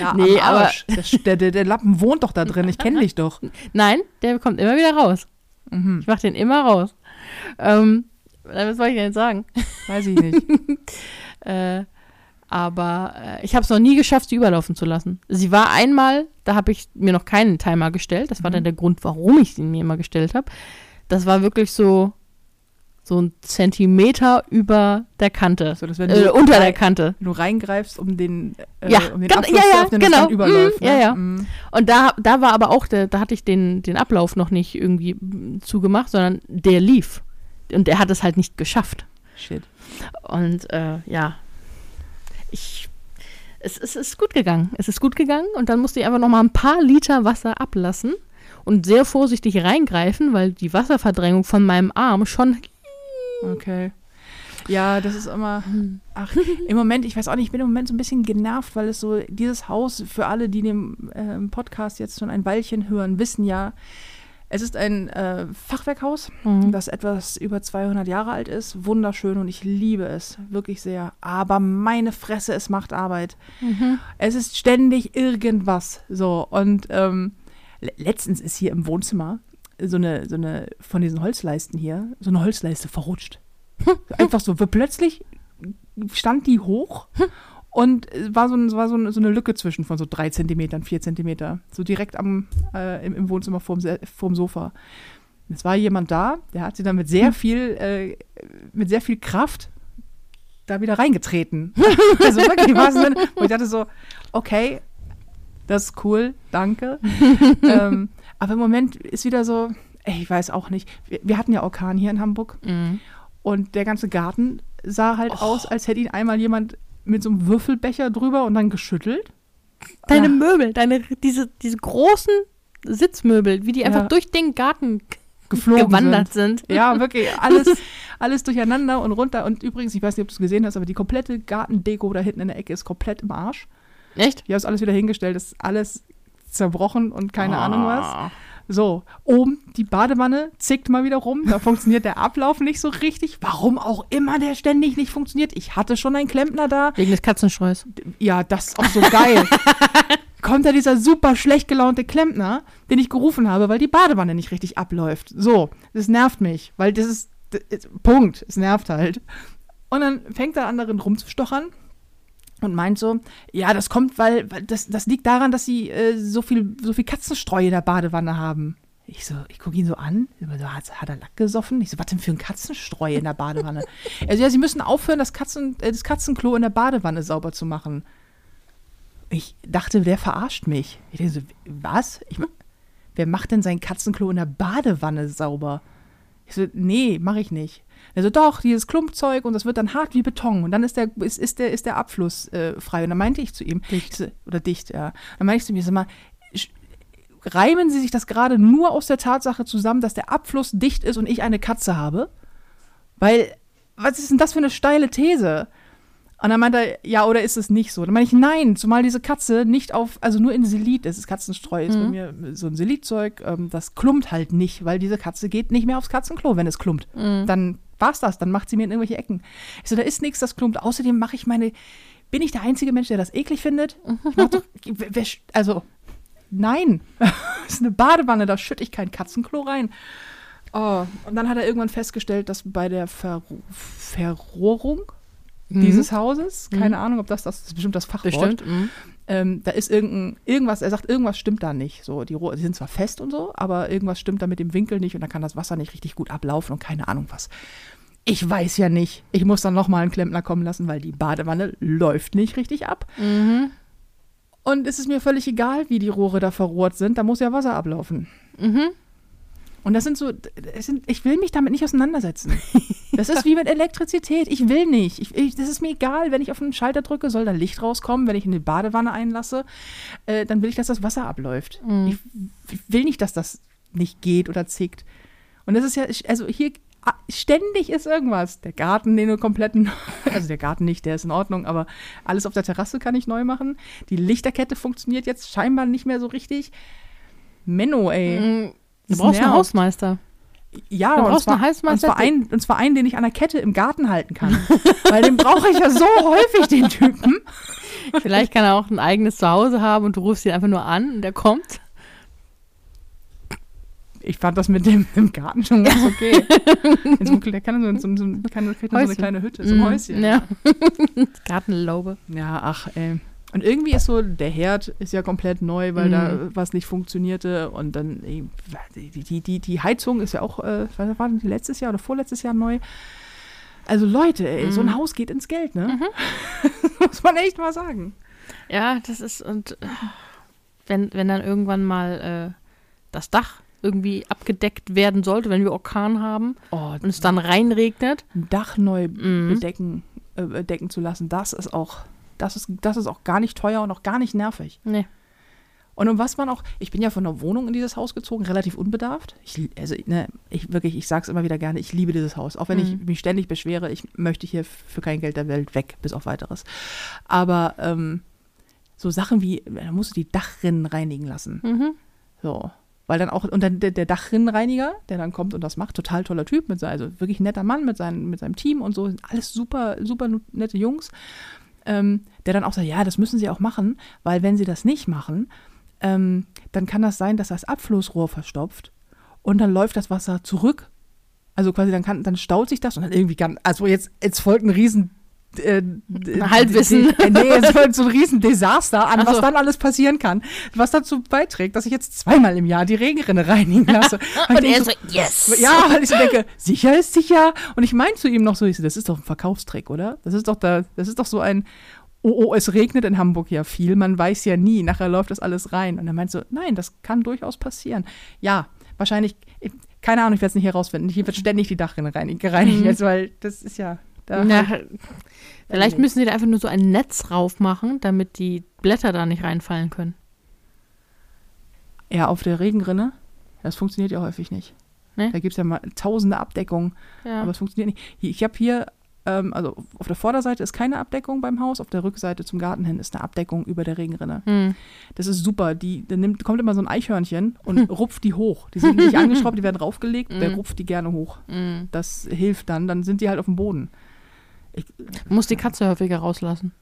Ja, Nee, Arsch. Der, der, der Lappen wohnt doch da drin, ich kenne dich doch. nein, der kommt immer wieder raus. Mhm, Ich mache den immer raus. Ähm, was soll ich denn jetzt sagen? weiß ich nicht. Äh, aber äh, ich habe es noch nie geschafft, sie überlaufen zu lassen. Sie war einmal, da habe ich mir noch keinen Timer gestellt. Das war Mhm. dann der Grund, warum ich sie mir immer gestellt habe. Das war wirklich so so ein Zentimeter über der Kante, So, dass wenn äh, unter der Kante. wenn du reingreifst, um den, äh, Ja, um den Abfluss ja, zu ja, öffnen, dass genau. dann überläuft. Mhm, ja, ne? ja. Mhm. Und da, da war aber auch, der, da hatte ich den, den Ablauf noch nicht irgendwie mm, zugemacht, sondern der lief. Und er hat es halt nicht geschafft. Shit. Und äh, ja, ich, es, es ist gut gegangen. Es ist gut gegangen und dann musste ich einfach noch mal ein paar Liter Wasser ablassen und sehr vorsichtig reingreifen, weil die Wasserverdrängung von meinem Arm schon. Okay. Ja, das ist immer. Ach, im Moment, ich weiß auch nicht, ich bin im Moment so ein bisschen genervt, weil es so, dieses Haus, für alle, die den ähm, Podcast jetzt schon ein Weilchen hören, wissen ja, es ist ein äh, Fachwerkhaus, Mhm. das etwas über 200 Jahre alt ist. Wunderschön und ich liebe es wirklich sehr. Aber meine Fresse, es macht Arbeit. Mhm. Es ist ständig irgendwas. So, und ähm, le- letztens ist hier im Wohnzimmer so eine, so eine von diesen Holzleisten hier, so eine Holzleiste verrutscht. Einfach so, plötzlich stand die hoch und es war, so, war so, eine, so eine Lücke zwischen von so drei Zentimetern, vier Zentimeter. So direkt am, äh, im, im Wohnzimmer vorm, vorm Sofa. Es war jemand da, der hat sie dann mit sehr viel, äh, mit sehr viel Kraft da wieder reingetreten. also wirklich, im wahrsten Sinne, wo ich dachte so, okay, das ist cool, danke. ähm, aber im Moment ist wieder so, ey, ich weiß auch nicht. Wir, wir hatten ja Orkan hier in Hamburg Mhm. und der ganze Garten sah halt Oh. aus, als hätte ihn einmal jemand mit so einem Würfelbecher drüber und dann geschüttelt. Deine Ja. Möbel, deine, diese, diese großen Sitzmöbel, wie die einfach Ja. durch den Garten Geflogen gewandert sind. Ja, wirklich, alles, alles durcheinander und runter. Und übrigens, ich weiß nicht, ob du es gesehen hast, aber die komplette Gartendeko da hinten in der Ecke ist komplett im Arsch. Echt? Ich habe es alles wieder hingestellt, ist alles zerbrochen und keine Ahnung was. Ah. So, oben die Badewanne zickt mal wieder rum. Da funktioniert der Ablauf nicht so richtig. Warum auch immer der ständig nicht funktioniert. Ich hatte schon einen Klempner da. Wegen des Katzenstreus. Ja, das ist auch so geil. Kommt da dieser super schlecht gelaunte Klempner, den ich gerufen habe, weil die Badewanne nicht richtig abläuft. So, das nervt mich, weil das ist, das ist Punkt. Es nervt halt. Und dann fängt er an, darin rumzustochern und meint so, ja, das kommt, weil, weil das, das liegt daran, dass sie äh, so viel, so viel Katzenstreu in der Badewanne haben. Ich so, ich gucke ihn so an. So, hat, hat er Lack gesoffen? Ich so, was denn für ein Katzenstreu in der Badewanne? also ja, sie müssen aufhören, das, Katzen, äh, das Katzenklo in der Badewanne sauber zu machen. Ich dachte, der verarscht mich. Ich denke so, was? Ich, wer macht denn sein Katzenklo in der Badewanne sauber? Ich so, nee, mache ich nicht. Er so, doch, dieses Klumpzeug und das wird dann hart wie Beton und dann ist der, ist, ist der, ist der Abfluss äh, frei. Und dann meinte ich zu ihm, Dicht. so, oder dicht, ja. Dann meinte ich zu ihm, sag mal, reimen Sie sich das gerade nur aus der Tatsache zusammen, dass der Abfluss dicht ist und ich eine Katze habe? Weil, was ist denn das für eine steile These? Und dann meinte er, ja, oder ist es nicht so? Dann meine ich, nein, zumal diese Katze nicht auf, also nur in Silit ist. Das Katzenstreu ist bei mir so ein Silitzeug, ähm, das klumpt halt nicht, weil diese Katze geht nicht mehr aufs Katzenklo, wenn es klumpt. Dann war's das, dann macht sie mir in irgendwelche Ecken. Ich so, da ist nichts, das klumpt. Außerdem mache ich meine, bin ich der einzige Mensch, der das eklig findet? Mach doch, also, nein. das ist eine Badewanne, da schütte ich kein Katzenklo rein. Oh, und dann hat er irgendwann festgestellt, dass bei der Ver Verrohrung dieses Hauses, keine Ahnung, ob das, das ist bestimmt das Fachwort, Bestimmt. Mhm. ähm, da ist irgendein, irgendwas, er sagt, irgendwas stimmt da nicht. So, die, Rohre, die sind zwar fest und so, aber irgendwas stimmt da mit dem Winkel nicht und dann kann das Wasser nicht richtig gut ablaufen und keine Ahnung was. Ich weiß ja nicht. Ich muss dann nochmal einen Klempner kommen lassen, weil die Badewanne läuft nicht richtig ab. Mhm. Und es ist mir völlig egal, wie die Rohre da verrohrt sind. Da muss ja Wasser ablaufen. Mhm. Und das sind so, das sind, ich will mich damit nicht auseinandersetzen. Das ist wie mit Elektrizität. Ich will nicht. Ich, ich, das ist mir egal, wenn ich auf einen Schalter drücke, soll da Licht rauskommen. Wenn ich in eine Badewanne einlasse, äh, dann will ich, dass das Wasser abläuft. Ich, ich will nicht, dass das nicht geht oder zickt. Und das ist ja, also hier ständig ist irgendwas. Der Garten, den du kompletten, also der Garten nicht, der ist in Ordnung, aber alles auf der Terrasse kann ich neu machen. Die Lichterkette funktioniert jetzt scheinbar nicht mehr so richtig. Menno, ey. Mhm. Du brauchst einen nervt. Hausmeister. Ja, Du und brauchst zwar, einen und, zwar einen, und zwar einen, den ich an der Kette im Garten halten kann. Weil den brauche ich ja so häufig, den Typen. Vielleicht kann er auch ein eigenes Zuhause haben und du rufst ihn einfach nur an und der kommt. Ich fand das mit dem im Garten schon ganz okay. In so, der kann so, so, so, kann, so eine kleine Hütte, so ein Mhm. Häuschen. Ja. Gartenlaube. Ja, ach, ey. Und irgendwie ist so, der Herd ist ja komplett neu, weil da Mhm. was nicht funktionierte. Und dann, ey, die, die, die, Heizung ist ja auch, äh, was war denn die letztes Jahr oder vorletztes Jahr neu? Also Leute, ey, so ein Mhm. Haus geht ins Geld, ne? Muss man echt mal sagen. Ja, das ist und äh, wenn, wenn dann irgendwann mal äh, das Dach irgendwie abgedeckt werden sollte, wenn wir Orkan haben Oh, und es dann reinregnet. ein Dach neu Mhm. bedecken, äh, bedecken zu lassen, das ist auch, das ist, das ist auch gar nicht teuer und auch gar nicht nervig. Nee. Und um was man auch, ich bin ja von der Wohnung in dieses Haus gezogen, relativ unbedarft. Ich, also, ne, ich wirklich, ich sag's immer wieder gerne, ich liebe dieses Haus. Auch wenn ich Mhm. mich ständig beschwere, ich möchte hier für kein Geld der Welt weg, bis auf weiteres. Aber ähm, so Sachen wie, da musst du die Dachrinnen reinigen lassen. Mhm. So. Weil dann auch, und dann der, der Dachrinnenreiniger, der dann kommt und das macht, total toller Typ, mit, also wirklich netter Mann mit, seinen, mit seinem Team und so, sind alles super, super nette Jungs, ähm, der dann auch sagt, ja, das müssen sie auch machen, weil wenn sie das nicht machen, ähm, dann kann das sein, dass das Abflussrohr verstopft und dann läuft das Wasser zurück. Also quasi dann kann, dann staut sich das und dann irgendwie kann, also jetzt, jetzt folgt ein riesen äh, Halbwissen. Nee, es folgt so ein riesen Desaster an, Ach was dann alles passieren kann, was dazu beiträgt, dass ich jetzt zweimal im Jahr die Regenrinne reinigen lasse. Und, Und ich er so, yes! ja, weil ich so denke, sicher ist sicher. Und ich meine zu ihm noch so, ich so, das ist doch ein Verkaufstrick, oder? Das ist doch da, das ist doch so ein, oh, oh, es regnet in Hamburg ja viel, man weiß ja nie, nachher läuft das alles rein. Und er meint so, nein, das kann durchaus passieren. Ja, wahrscheinlich, ich, keine Ahnung, ich werde es nicht herausfinden. Hier wird ständig die Dachrinne reinig, gereinigt Mhm. jetzt, weil das ist ja. Ja, vielleicht müssen sie da einfach nur so ein Netz drauf machen, damit die Blätter da nicht reinfallen können. ja, auf der Regenrinne, das funktioniert ja häufig nicht. Ne? Da gibt es ja mal tausende Abdeckungen. Ja. Aber es funktioniert nicht. Ich habe hier, ähm, also auf der Vorderseite ist keine Abdeckung beim Haus, auf der Rückseite zum Garten hin ist eine Abdeckung über der Regenrinne. hm. Das ist super. Die, da nimmt, kommt immer so ein Eichhörnchen und rupft die hoch. Die sind nicht angeschraubt, die werden draufgelegt, der Mhm. rupft die gerne hoch. Hm. Das hilft dann, dann sind die halt auf dem Boden. Du musst die Katze häufiger rauslassen.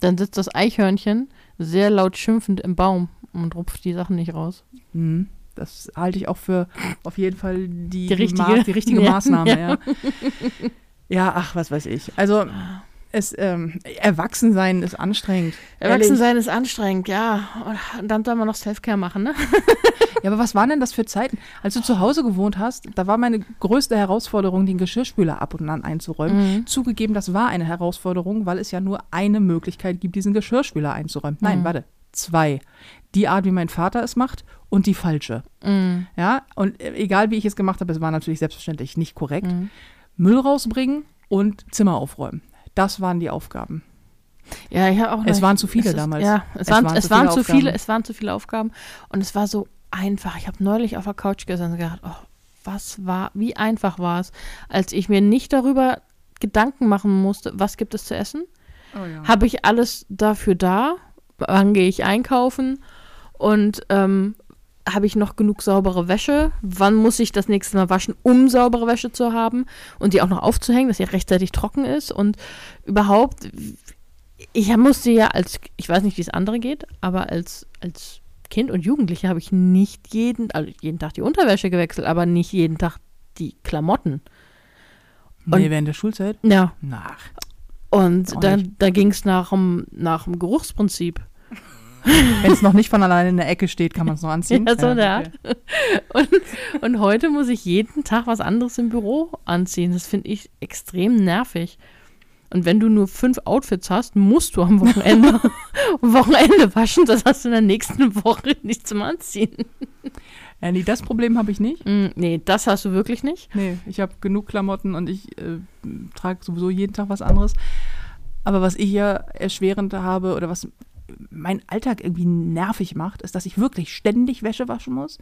Dann sitzt das Eichhörnchen sehr laut schimpfend im Baum und rupft die Sachen nicht raus. Mhm. Das halte ich auch für auf jeden Fall die, Die richtige. Ma die richtige Ja. Maßnahme. Ja. Ja. ja, ach, was weiß ich. Also, Es, ähm, Erwachsensein ist anstrengend. Erwachsensein ist anstrengend, ja. Und dann soll man noch Selfcare machen, ne? Ja, aber was waren denn das für Zeiten? Als du zu Hause gewohnt hast, da war meine größte Herausforderung, den Geschirrspüler ab und an einzuräumen. Mhm. Zugegeben, das war eine Herausforderung, weil es ja nur eine Möglichkeit gibt, diesen Geschirrspüler einzuräumen. Nein, Mhm. warte, zwei. Die Art, wie mein Vater es macht und die falsche. Mhm. Ja, und äh, egal wie ich es gemacht habe, es war natürlich selbstverständlich nicht korrekt. Mhm. Müll rausbringen und Zimmer aufräumen. Das waren die Aufgaben. Ja, ich habe auch Es noch- waren zu viele es ist- damals. Ja, es, Es waren, waren es zu waren viele zu viele, Aufgaben. es waren zu viele Aufgaben und es war so einfach. Ich habe neulich auf der Couch gesessen und gedacht, oh, was war, wie einfach war es, als ich mir nicht darüber Gedanken machen musste, was gibt es zu essen? Oh ja. Habe ich alles dafür da? Wann gehe ich einkaufen? Und ähm, habe ich noch genug saubere Wäsche? Wann muss ich das nächste Mal waschen, um saubere Wäsche zu haben und die auch noch aufzuhängen, dass sie rechtzeitig trocken ist? Und überhaupt, ich musste ja als, ich weiß nicht, wie es andere geht, aber als, als Kind und Jugendliche habe ich nicht jeden, also jeden Tag die Unterwäsche gewechselt, aber nicht jeden Tag die Klamotten. nee, und- während der Schulzeit? Ja. Nach. Und Auch da, da ging es nach dem, nach dem Geruchsprinzip. Wenn es noch nicht von alleine in der Ecke steht, kann man es noch anziehen. Ja, so okay. Und, und heute muss ich jeden Tag was anderes im Büro anziehen. Das finde ich extrem nervig. Und wenn du nur fünf Outfits hast, musst du am Wochenende, am Wochenende waschen. Das hast du in der nächsten Woche nicht zum Anziehen. Ja, nee, das Problem habe ich nicht. Mm, nee, das hast du wirklich nicht. Nee, ich habe genug Klamotten und ich äh, trage sowieso jeden Tag was anderes. Aber was ich ja erschwerend habe oder was mein Alltag irgendwie nervig macht, ist, dass ich wirklich ständig Wäsche waschen muss,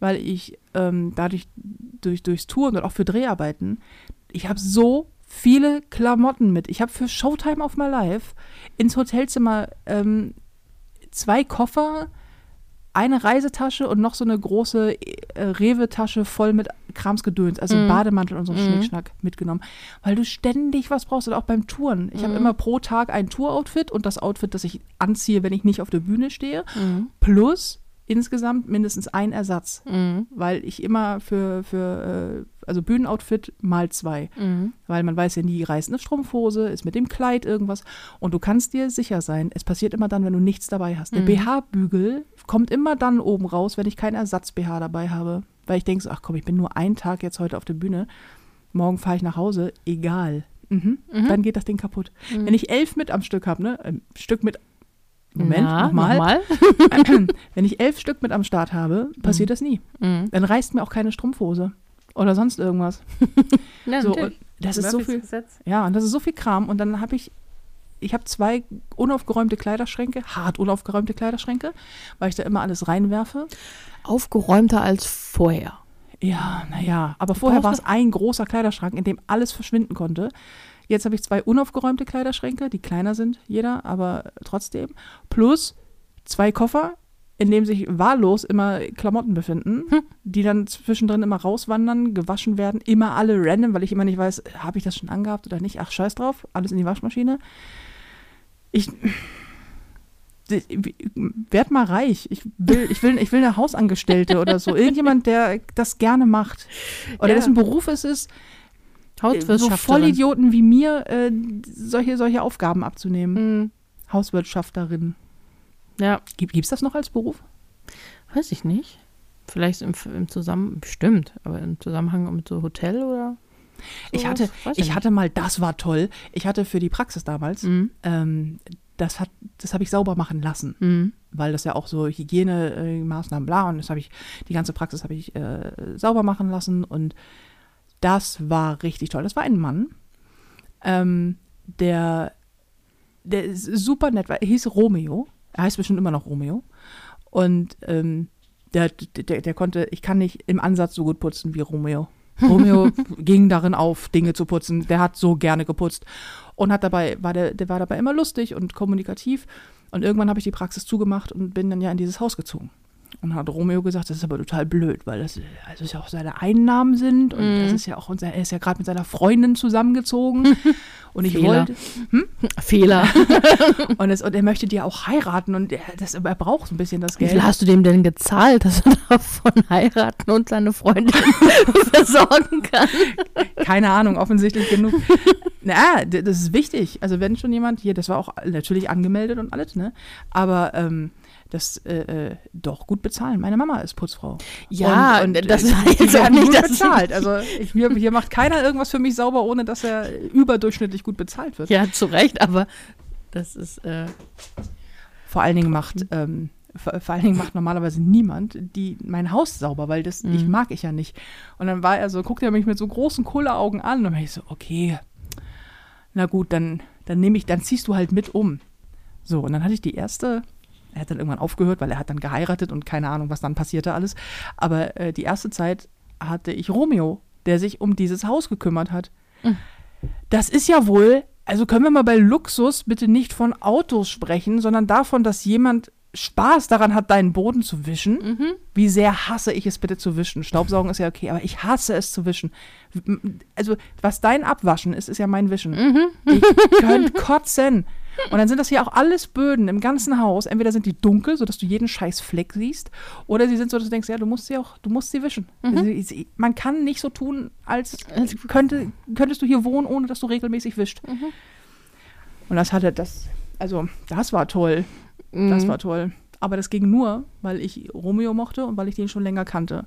weil ich ähm, dadurch durch, durchs Touren und auch für Dreharbeiten, ich habe so viele Klamotten mit. Ich habe für Showtime of My Life ins Hotelzimmer ähm, zwei Koffer, eine Reisetasche und noch so eine große äh, Rewe-Tasche voll mit Kramsgedöns, also Mhm. Bademantel und so einen Mhm. Schnickschnack mitgenommen, weil du ständig was brauchst und auch beim Touren. Ich habe Mhm. immer pro Tag ein Tour-Outfit und das Outfit, das ich anziehe, wenn ich nicht auf der Bühne stehe, Mhm. plus insgesamt mindestens ein Ersatz, Mhm. weil ich immer für, für äh, also Bühnenoutfit mal zwei, Mhm. weil man weiß ja nie, reißt eine Strumpfhose, ist mit dem Kleid irgendwas und du kannst dir sicher sein, es passiert immer dann, wenn du nichts dabei hast. Der Mhm. BH-Bügel kommt immer dann oben raus, wenn ich keinen Ersatz-BH dabei habe, weil ich denke, so, ach komm, ich bin nur einen Tag jetzt heute auf der Bühne, morgen fahre ich nach Hause, egal. Mhm. Mhm. Dann geht das Ding kaputt. Mhm. Wenn ich elf mit am Stück habe, ne, ein Stück mit Moment, nochmal. nochmal. Wenn ich elf Stück mit am Start habe, passiert das nie. Mhm. Dann reißt mir auch keine Strumpfhose oder sonst irgendwas. Ja, So, das ist so viel. Gesetz. Ja, und das ist so viel Kram. Und dann habe ich, ich habe zwei unaufgeräumte Kleiderschränke, hart unaufgeräumte Kleiderschränke, weil ich da immer alles reinwerfe. Aufgeräumter als vorher. Ja, naja, aber vorher war es ein großer Kleiderschrank, in dem alles verschwinden konnte. Jetzt habe ich zwei unaufgeräumte Kleiderschränke, die kleiner sind, jeder, aber trotzdem. Plus zwei Koffer, in dem sich wahllos immer Klamotten befinden, Hm. die dann zwischendrin immer rauswandern, gewaschen werden, immer alle random, weil ich immer nicht weiß, habe ich das schon angehabt oder nicht. Ach, scheiß drauf, alles in die Waschmaschine. Ich werd mal reich. Ich will, ich will, ich will eine Hausangestellte oder so. Irgendjemand, der das gerne macht. Oder Ja. dessen Beruf es ist, so. Vollidioten wie mir äh, solche, solche Aufgaben abzunehmen. Mhm. Hauswirtschafterin. Ja, Gibt es das noch als Beruf? weiß ich nicht. Vielleicht im, im Zusammenhang, bestimmt, aber im Zusammenhang mit so Hotel oder? Ich hatte, ich nicht. hatte mal, das war toll. Ich hatte für die Praxis damals, Mhm. ähm, das hat, das habe ich sauber machen lassen, Mhm. weil das ja auch so Hygienemaßnahmen, bla, und das habe ich, die ganze Praxis habe ich äh, sauber machen lassen und das war richtig toll. Das war ein Mann, ähm, der, der super nett war. Er hieß Romeo. Er heißt bestimmt immer noch Romeo. Und ähm, der, der, der konnte, ich kann nicht im Ansatz so gut putzen wie Romeo. Romeo ging darin auf, Dinge zu putzen. Der hat so gerne geputzt und hat dabei, war der, der war dabei immer lustig und kommunikativ. Und irgendwann habe ich die Praxis zugemacht und bin dann ja in dieses Haus gezogen. Und hat Romeo gesagt, das ist aber total blöd, weil das, also das ja auch seine Einnahmen sind und Mhm. das ist ja auch unser, er ist ja gerade mit seiner Freundin zusammengezogen. Und ich Fehler. wollte, Fehler. und, es, und er möchte die ja auch heiraten und er, das, er braucht so ein bisschen das Wie Geld. viel hast du dem denn gezahlt, dass er davon heiraten und seine Freundin versorgen kann? Keine Ahnung, offensichtlich genug. Na, das ist wichtig. Also wenn schon jemand hier, das war auch natürlich angemeldet und alles, ne? Aber ähm, das äh, äh, doch gut bezahlen. Meine Mama ist Putzfrau. Ja, und, und das äh, war jetzt auch nicht, dass bezahlt. Also ich, hier, hier macht keiner irgendwas für mich sauber, ohne dass er überdurchschnittlich gut bezahlt wird. Ja, zu Recht, aber das ist, äh, Vor allen Dingen macht ähm, vor, vor allen Dingen macht normalerweise niemand die mein Haus sauber, weil das ich Mhm. mag ich ja nicht. Und dann war er so, guckte er mich mit so großen Kulleraugen an und dann war ich so, okay, na gut, dann dann nehme ich, dann ziehst du halt mit um. So und dann hatte ich die erste. Er hat dann irgendwann aufgehört, weil er hat dann geheiratet und keine Ahnung, was dann passierte alles. Aber äh, die erste Zeit hatte ich Romeo, der sich um dieses Haus gekümmert hat. Mhm. Das ist ja wohl, also können wir mal bei Luxus bitte nicht von Autos sprechen, sondern davon, dass jemand Spaß daran hat, deinen Boden zu wischen. mhm. Wie sehr hasse ich es bitte zu wischen. Staubsaugen ist ja okay, aber ich hasse es zu wischen. Also, was dein Abwaschen ist, ist ja mein Wischen. Mhm. Ich könnte kotzen. Und dann sind das hier auch alles Böden im ganzen Haus. Entweder sind die dunkel, sodass du jeden scheiß Fleck siehst, oder sie sind so, dass du denkst, ja, du musst sie auch, du musst sie wischen. Sie, sie, man kann nicht so tun, als könnte, könntest du hier wohnen, ohne dass du regelmäßig wischt. Und das hatte das, also das war toll. Das Mhm. war toll. Aber das ging nur, weil ich Romeo mochte und weil ich den schon länger kannte.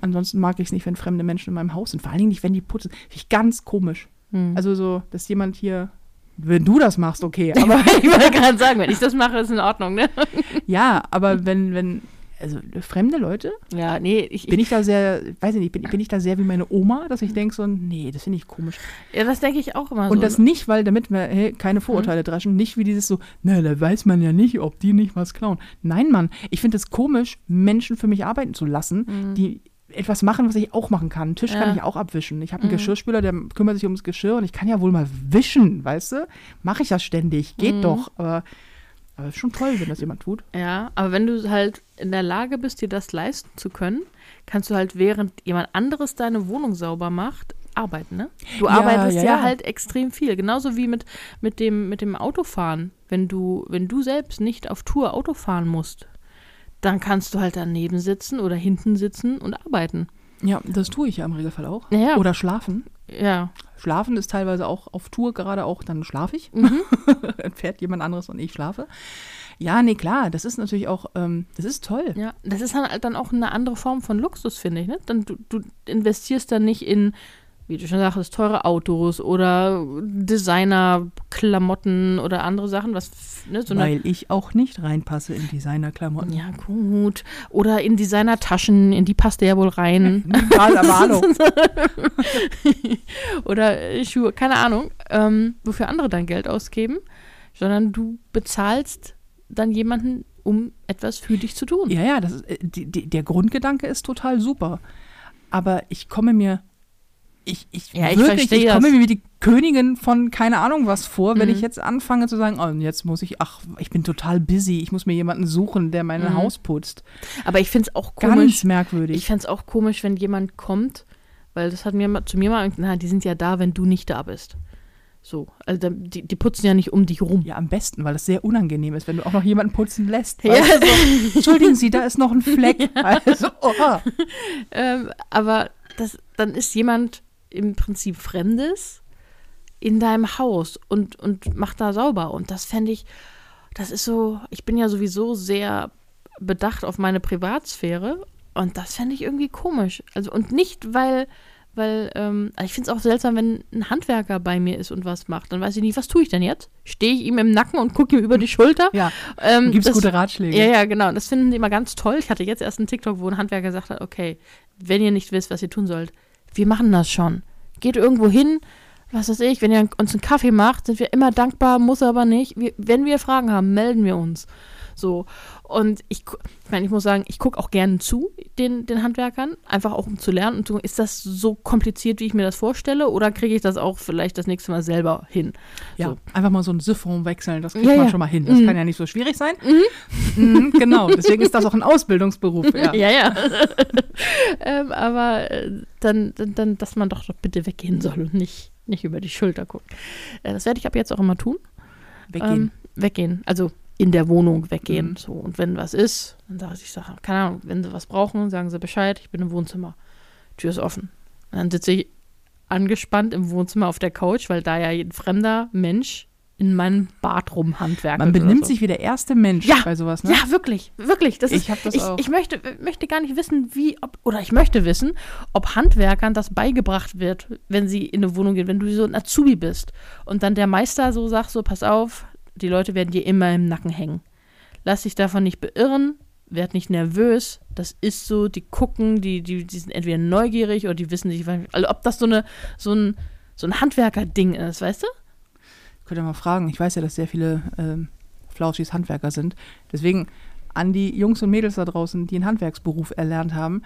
Ansonsten mag ich es nicht, wenn fremde Menschen in meinem Haus sind. Vor allen Dingen nicht, wenn die putzen. Finde ich ganz komisch. Mhm. Also so, dass jemand hier, wenn du das machst, okay. aber ich wollte gerade sagen, wenn ich das mache, ist in Ordnung, ne? ja, aber wenn, wenn, also fremde Leute, Ja, nee, ich, bin ich da sehr, weiß ich nicht, bin, bin ich da sehr wie meine Oma, dass ich denke so, nee, das finde ich komisch. ja, das denke ich auch immer Und so. das nicht, weil damit wir hey, keine Vorurteile dreschen, nicht wie dieses so, na, da weiß man ja nicht, ob die nicht was klauen. Nein, Mann, ich finde es komisch, Menschen für mich arbeiten zu lassen, die etwas machen, was ich auch machen kann. Einen Tisch Ja. kann ich auch abwischen. Ich habe einen Geschirrspüler, der kümmert sich ums Geschirr und ich kann ja wohl mal wischen, weißt du? Mache ich ja ständig, geht doch. Aber, aber ist schon toll, wenn das jemand tut. Ja, aber wenn du halt in der Lage bist, dir das leisten zu können, kannst du halt, während jemand anderes deine Wohnung sauber macht, arbeiten, ne? Du Ja, arbeitest ja, ja, ja. halt extrem viel. Genauso wie mit, mit, dem, mit dem Autofahren. Wenn du, wenn du selbst nicht auf Tour Auto fahren musst, dann kannst du halt daneben sitzen oder hinten sitzen und arbeiten. Ja, das tue ich ja im Regelfall auch. Ja. Oder schlafen. Ja. Schlafen ist teilweise auch auf Tour, gerade auch, dann schlafe ich. Mhm. dann fährt jemand anderes und ich schlafe. Ja, nee, klar, das ist natürlich auch, ähm, das ist toll. Ja, das ist halt dann auch eine andere Form von Luxus, finde ich. Ne? Dann, du, du investierst dann nicht in, wie du schon sagst, teure Autos oder Designer-Klamotten oder andere Sachen, was, ne, so Weil ich auch nicht reinpasse in Designerklamotten. ja gut, oder in Designer-Taschen, in die passt der ja wohl rein. Egal, aber hallo. oder äh, Schuhe, keine Ahnung, ähm, wofür andere dann Geld ausgeben, sondern du bezahlst dann jemanden, um etwas für dich zu tun. Ja, ja, das ist, äh, die, die, der Grundgedanke ist total super. Aber ich komme mir, ich, ich, Ja, ich wirklich, ich komme mir wie die Königin von keine Ahnung was vor, wenn Mhm. ich jetzt anfange zu sagen, oh, jetzt muss ich, ach, ich bin total busy, ich muss mir jemanden suchen, der mein Mhm. Haus putzt. Aber ich finde es auch Ganz komisch. merkwürdig. Ich fände es auch komisch, wenn jemand kommt, weil das hat mir zu mir mal, na, die sind ja da, wenn du nicht da bist. So, also die, die putzen ja nicht um dich rum. ja, am besten, weil das sehr unangenehm ist, wenn du auch noch jemanden putzen lässt. Ja, also, Entschuldigen Sie, da ist noch ein Fleck. Also, oh. ähm, aber das, dann ist jemand im Prinzip Fremdes in deinem Haus und, und macht da sauber. Und das fände ich, das ist so, ich bin ja sowieso sehr bedacht auf meine Privatsphäre und das fände ich irgendwie komisch. Also und nicht, weil, weil, ähm, ich finde es auch seltsam, wenn ein Handwerker bei mir ist und was macht. Dann weiß ich nicht, was tue ich denn jetzt? Stehe ich ihm im Nacken und gucke ihm über die Schulter? Ja, Ähm, gibt's das- gute Ratschläge. Ja, ja, genau. Das finden die immer ganz toll. Ich hatte jetzt erst einen TikTok, wo ein Handwerker gesagt hat, okay, wenn ihr nicht wisst, was ihr tun sollt, wir machen das schon. Geht irgendwo hin, was weiß ich, wenn ihr uns einen Kaffee macht, sind wir immer dankbar, muss aber nicht. Wir, wenn wir Fragen haben, melden wir uns. So. Und ich, ich meine, ich muss sagen, ich gucke auch gerne zu, den, den Handwerkern, einfach auch um zu lernen und zu gucken, ist das so kompliziert, wie ich mir das vorstelle, oder kriege ich das auch vielleicht das nächste Mal selber hin? Ja, So. einfach mal so ein Siphon wechseln, das kriegt Ja, man ja. schon mal hin. Das Mhm. kann ja nicht so schwierig sein. Mhm, genau, deswegen ist das auch ein Ausbildungsberuf. Ja. Ja, ja. ähm, aber äh, dann, dann, dass man doch, doch bitte weggehen soll und nicht, nicht über die Schulter gucken. Äh, das werde ich ab jetzt auch immer tun. Weggehen. Ähm, weggehen. Also in der Wohnung weggehen. Mhm. So. Und wenn was ist, dann sage ich, ich sage, keine Ahnung, wenn sie was brauchen, sagen sie Bescheid, ich bin im Wohnzimmer. Tür ist offen. Und dann sitze ich angespannt im Wohnzimmer auf der Couch, weil da ja ein fremder Mensch in meinem Bad rumhandwerkt. Man benimmt sich wie der erste Mensch Ja, bei sowas, ne? Ja, wirklich, wirklich. Das Ich ist, das ich, auch. ich möchte, möchte gar nicht wissen, wie, ob, oder ich möchte wissen, ob Handwerkern das beigebracht wird, wenn sie in eine Wohnung gehen, wenn du so ein Azubi bist und dann der Meister so sagt, so pass auf, die Leute werden dir immer im Nacken hängen. Lass dich davon nicht beirren, werd nicht nervös, das ist so, die gucken, die, die, die sind entweder neugierig oder die wissen nicht, also ob das so, eine, so ein, so ein Handwerker-Ding ist, weißt du? Könnt ihr mal fragen. Ich weiß ja, dass sehr viele ähm, Flauschis Handwerker sind. Deswegen an die Jungs und Mädels da draußen, die einen Handwerksberuf erlernt haben,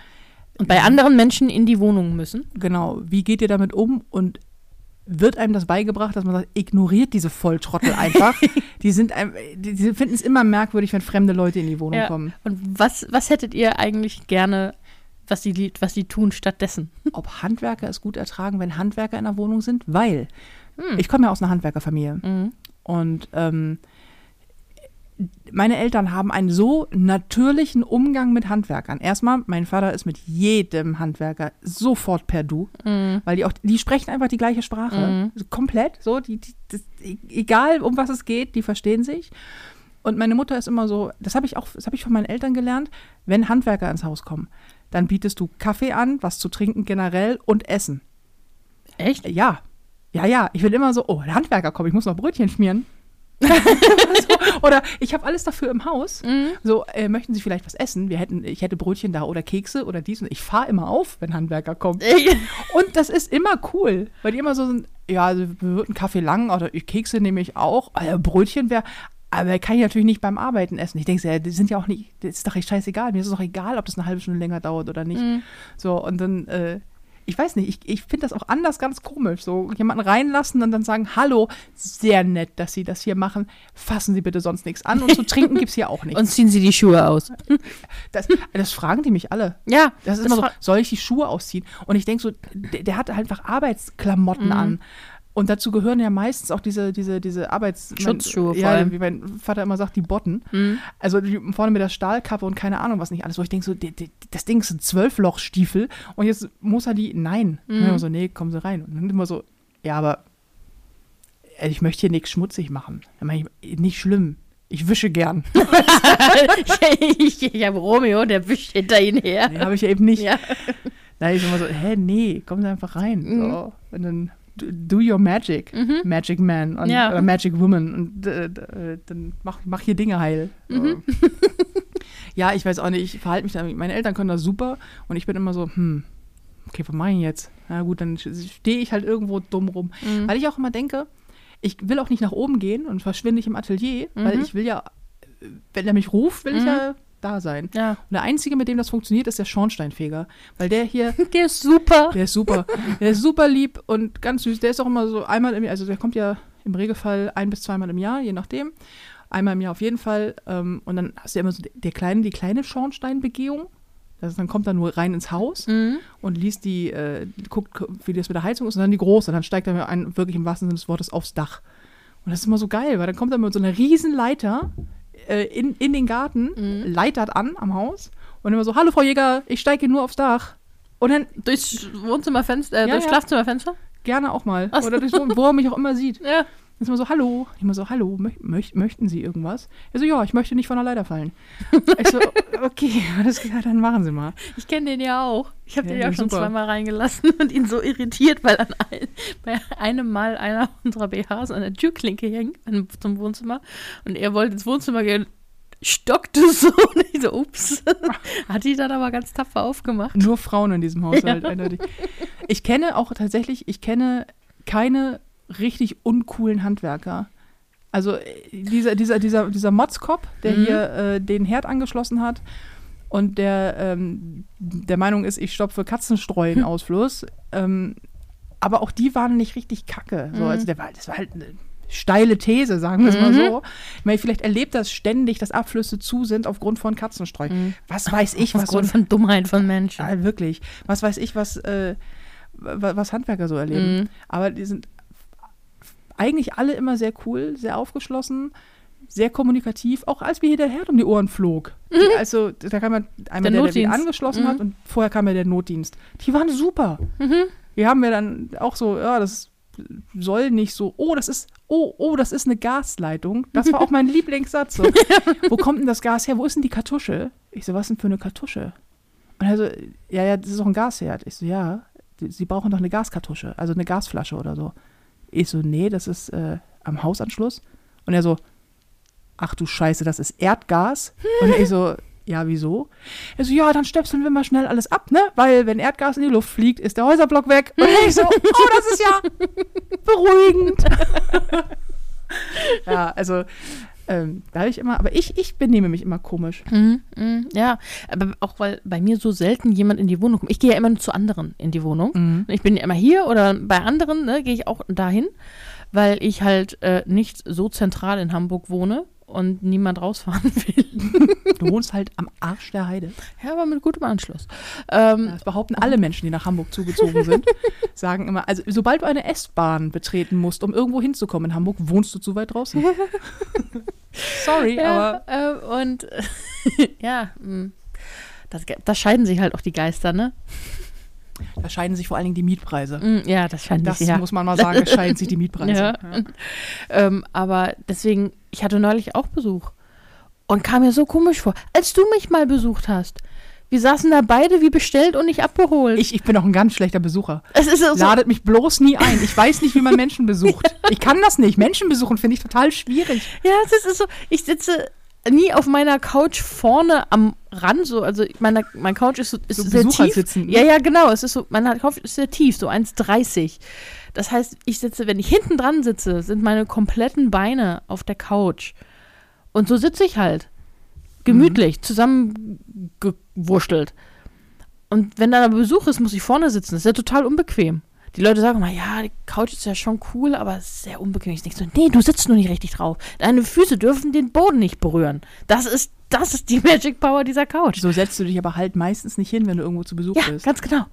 Und bei anderen Menschen in die Wohnung müssen. genau, wie geht ihr damit um und wird einem das beigebracht, dass man sagt, ignoriert diese Volltrottel einfach. die sind einem, die, die finden es immer merkwürdig, wenn fremde Leute in die Wohnung Ja. kommen. Und was, was hättet ihr eigentlich gerne, was die, was die tun stattdessen? Ob Handwerker es gut ertragen, wenn Handwerker in der Wohnung sind, weil Hm. ich komme ja aus einer Handwerkerfamilie. Mhm. Und ähm, meine Eltern haben einen so natürlichen Umgang mit Handwerkern. Erstmal, mein Vater ist mit jedem Handwerker sofort per Du, Mhm. weil die auch, die sprechen einfach die gleiche Sprache. So komplett, so, die, die, das, e- egal um was es geht, die verstehen sich. Und meine Mutter ist immer so, das habe ich auch, das habe ich von meinen Eltern gelernt, wenn Handwerker ins Haus kommen, dann bietest du Kaffee an, was zu trinken generell und Essen. Echt? Ja. Ja, ja. Ich will immer so, oh, der Handwerker kommt, ich muss noch Brötchen schmieren. So, oder ich habe alles dafür im Haus. Mhm. So, äh, möchten Sie vielleicht was essen? Wir hätten, ich hätte Brötchen da oder Kekse oder dies und ich fahre immer auf, wenn Handwerker kommt. Und das ist immer cool, weil die immer so sind, ja, also wir würden Kaffee lang oder Kekse nehme ich auch, also Brötchen wäre, aber kann ich natürlich nicht beim Arbeiten essen. Ich denke, ja, die sind ja auch nicht, das ist doch echt scheißegal. Mir ist es doch egal, ob das eine halbe Stunde länger dauert oder nicht. Mhm. So, und dann, äh, ich weiß nicht, ich, ich finde das auch anders ganz komisch. So jemanden reinlassen und dann sagen, hallo, sehr nett, dass Sie das hier machen. Fassen Sie bitte sonst nichts an. Und zu trinken gibt es hier auch nichts. Und ziehen sie die Schuhe aus. das, das fragen die mich alle. Ja, Das ist immer so, soll ich die Schuhe ausziehen? Und ich denke so, der, der hat halt einfach Arbeitsklamotten Mhm. an. Und dazu gehören ja meistens auch diese, diese, diese Arbeits... Schutzschuhe mein, vor Ja, allem. wie mein Vater immer sagt, die Botten. Mhm. Also die, vorne mit der Stahlkappe und keine Ahnung was nicht alles. Wo ich denke so, die, die, das Ding sind Zwölflochstiefel und jetzt muss er die, nein. Und dann immer so, nee, kommen Sie rein. Und dann immer so, ja, aber äh, ich möchte hier nichts schmutzig machen. Dann meine ich, nicht schlimm. Ich wische gern. ich ich habe Romeo, der wischt hinter ihnen her. Nee, habe ich ja eben nicht. Ja. Da ist immer so, hä, nee, kommen Sie einfach rein. Mhm. So. Und dann do, your magic, Magic Man und, Ja. oder Magic Woman und äh, äh, dann mach, mach hier Dinge heil. Mhm. ja, ich weiß auch nicht, ich verhalte mich da, meine Eltern können das super und ich bin immer so, hm, okay, was mache ich jetzt? Na gut, dann stehe ich halt irgendwo dumm rum. Mhm. Weil ich auch immer denke, ich will auch nicht nach oben gehen und verschwinde ich im Atelier, weil Mhm. ich will ja, wenn er mich ruft, will ich Mhm. ja da sein. Ja. Und der einzige, mit dem das funktioniert, ist der Schornsteinfeger. Weil der hier, Der ist super. der ist super. Der ist super lieb und ganz süß. Der ist auch immer so einmal im Jahr, also der kommt ja im Regelfall ein bis zweimal im Jahr, je nachdem. Einmal im Jahr auf jeden Fall. Ähm, und dann hast du ja immer so der kleine, die kleine Schornsteinbegehung. Ist, dann kommt er nur rein ins Haus Mhm. und liest die, äh, guckt, wie das mit der Heizung ist und dann die große. Und dann steigt er ein, wirklich im wahrsten Sinne des Wortes aufs Dach. Und das ist immer so geil, weil dann kommt er mit so einer riesen Leiter äh, in, in den Garten, Mhm. leitert an am Haus und immer so, hallo Frau Jäger, ich steige nur aufs Dach. Und dann Durchs Wohnzimmerfenster, äh, Ja, durchs. Schlafzimmerfenster? gerne auch mal. Ach. Oder durch, wo, wo er mich auch immer sieht. Ja. Ist immer so, hallo. Ich immer so, hallo, möch, möch, möchten Sie irgendwas? Er so, ja, ich möchte nicht von der Leiter fallen. ich so, okay, alles klar, dann machen Sie mal. Ich kenne den ja auch. Ich habe Ja, den ja schon super. zweimal reingelassen und ihn so irritiert, weil an ein, bei einem Mal einer unserer BHs an der Türklinke hängt zum Wohnzimmer und er wollte ins Wohnzimmer gehen, stockte so und ich so, ups. Hat die dann aber ganz tapfer aufgemacht. Nur Frauen in diesem Haushalt, Ja. eindeutig. Ich kenne auch tatsächlich, ich kenne keine richtig uncoolen Handwerker. Also äh, dieser, dieser, dieser, dieser Motzkopf, der Mhm. hier äh, den Herd angeschlossen hat und der ähm, der Meinung ist, ich stopfe Katzenstreu in den Ausfluss. Ähm, aber auch die waren nicht richtig kacke. So, Mhm. also der war, das war halt eine steile These, sagen wir es mal Mhm. so. Ich meine, vielleicht erlebt das ständig, dass Abflüsse zu sind aufgrund von Katzenstreu. Mhm. Was weiß ich, was so Aufgrund von Dummheit von Menschen. ja, wirklich. Was weiß ich, was, äh, wa- was Handwerker so erleben. Mhm. Aber die sind eigentlich alle immer sehr cool, sehr aufgeschlossen, sehr kommunikativ, auch als mir hier der Herd um die Ohren flog. Die, also, da kam man einmal Der der, der, angeschlossen Mhm. hat und vorher kam ja der Notdienst. Die waren super. Mhm. Die haben mir dann auch so, ja, das soll nicht so, oh, das ist, oh, oh, das ist eine Gasleitung. Das war auch mein Lieblingssatz. So. Wo kommt denn das Gas her? Wo ist denn die Kartusche? Ich so, was denn für eine Kartusche? Und er so, ja, ja, das ist doch ein Gasherd. Ich so, ja, sie brauchen doch eine Gaskartusche, also eine Gasflasche oder so. Ich so, nee, das ist äh, am Hausanschluss. Und er so, ach du Scheiße, das ist Erdgas. Und ich so, ja, wieso? Er so, ja, dann stöpseln wir mal schnell alles ab, ne? Weil wenn Erdgas in die Luft fliegt, ist der Häuserblock weg. Und ich so, oh, das ist ja beruhigend. ja, also ähm, da habe ich immer, aber ich, ich benehme mich immer komisch. Mhm, mhm, ja, aber auch weil bei mir so selten jemand in die Wohnung kommt. Ich gehe ja immer nur zu anderen in die Wohnung. Mhm. Ich bin ja immer hier oder bei anderen ne, gehe ich auch dahin, weil ich halt äh, nicht so zentral in Hamburg wohne und niemand rausfahren will. Du wohnst halt am Arsch der Heide. ja, aber mit gutem Anschluss. Ähm, Das behaupten alle Menschen, die nach Hamburg zugezogen sind. Sagen immer, also sobald du eine S-Bahn betreten musst, um irgendwo hinzukommen in Hamburg, wohnst du zu weit draußen. Sorry, aber ja, äh, und ja, mh, das, da scheiden sich halt auch die Geister, ne? Da scheiden sich vor allen Dingen die Mietpreise. Mm, Ja, das scheiden Das sich ja. muss man mal sagen, scheiden sich die Mietpreise. Ja. Ähm, aber deswegen, ich hatte neulich auch Besuch und kam mir so komisch vor, als du mich mal besucht hast. Wir saßen da beide wie bestellt und nicht abgeholt. Ich, ich bin auch ein ganz schlechter Besucher. es ist so, Ladet mich bloß nie ein. Ich weiß nicht, wie man Menschen besucht. Ich kann das nicht. Menschen besuchen finde ich total schwierig. ja, es ist so, ich sitze nie auf meiner Couch vorne am Rand, so, also meine, mein Couch ist, so, ist So sehr tief. sitzen, ne? Ja, ja, genau, es ist so, mein Couch ist sehr tief, so 1,30. Das heißt, ich sitze, wenn ich hinten dran sitze, sind meine kompletten Beine auf der Couch. Und so sitze ich halt. Gemütlich, zusammengewurschtelt. Und wenn da Besuch ist, muss ich vorne sitzen. Das ist ja total unbequem. Die Leute sagen mal, ja, die Couch ist ja schon cool, aber sehr unbequem. Ich denke so, nee, du sitzt nur nicht richtig drauf. Deine Füße dürfen den Boden nicht berühren. Das ist, das ist die Magic Power dieser Couch. So setzt du dich aber halt meistens nicht hin, wenn du irgendwo zu Besuch Ja, bist. ganz genau.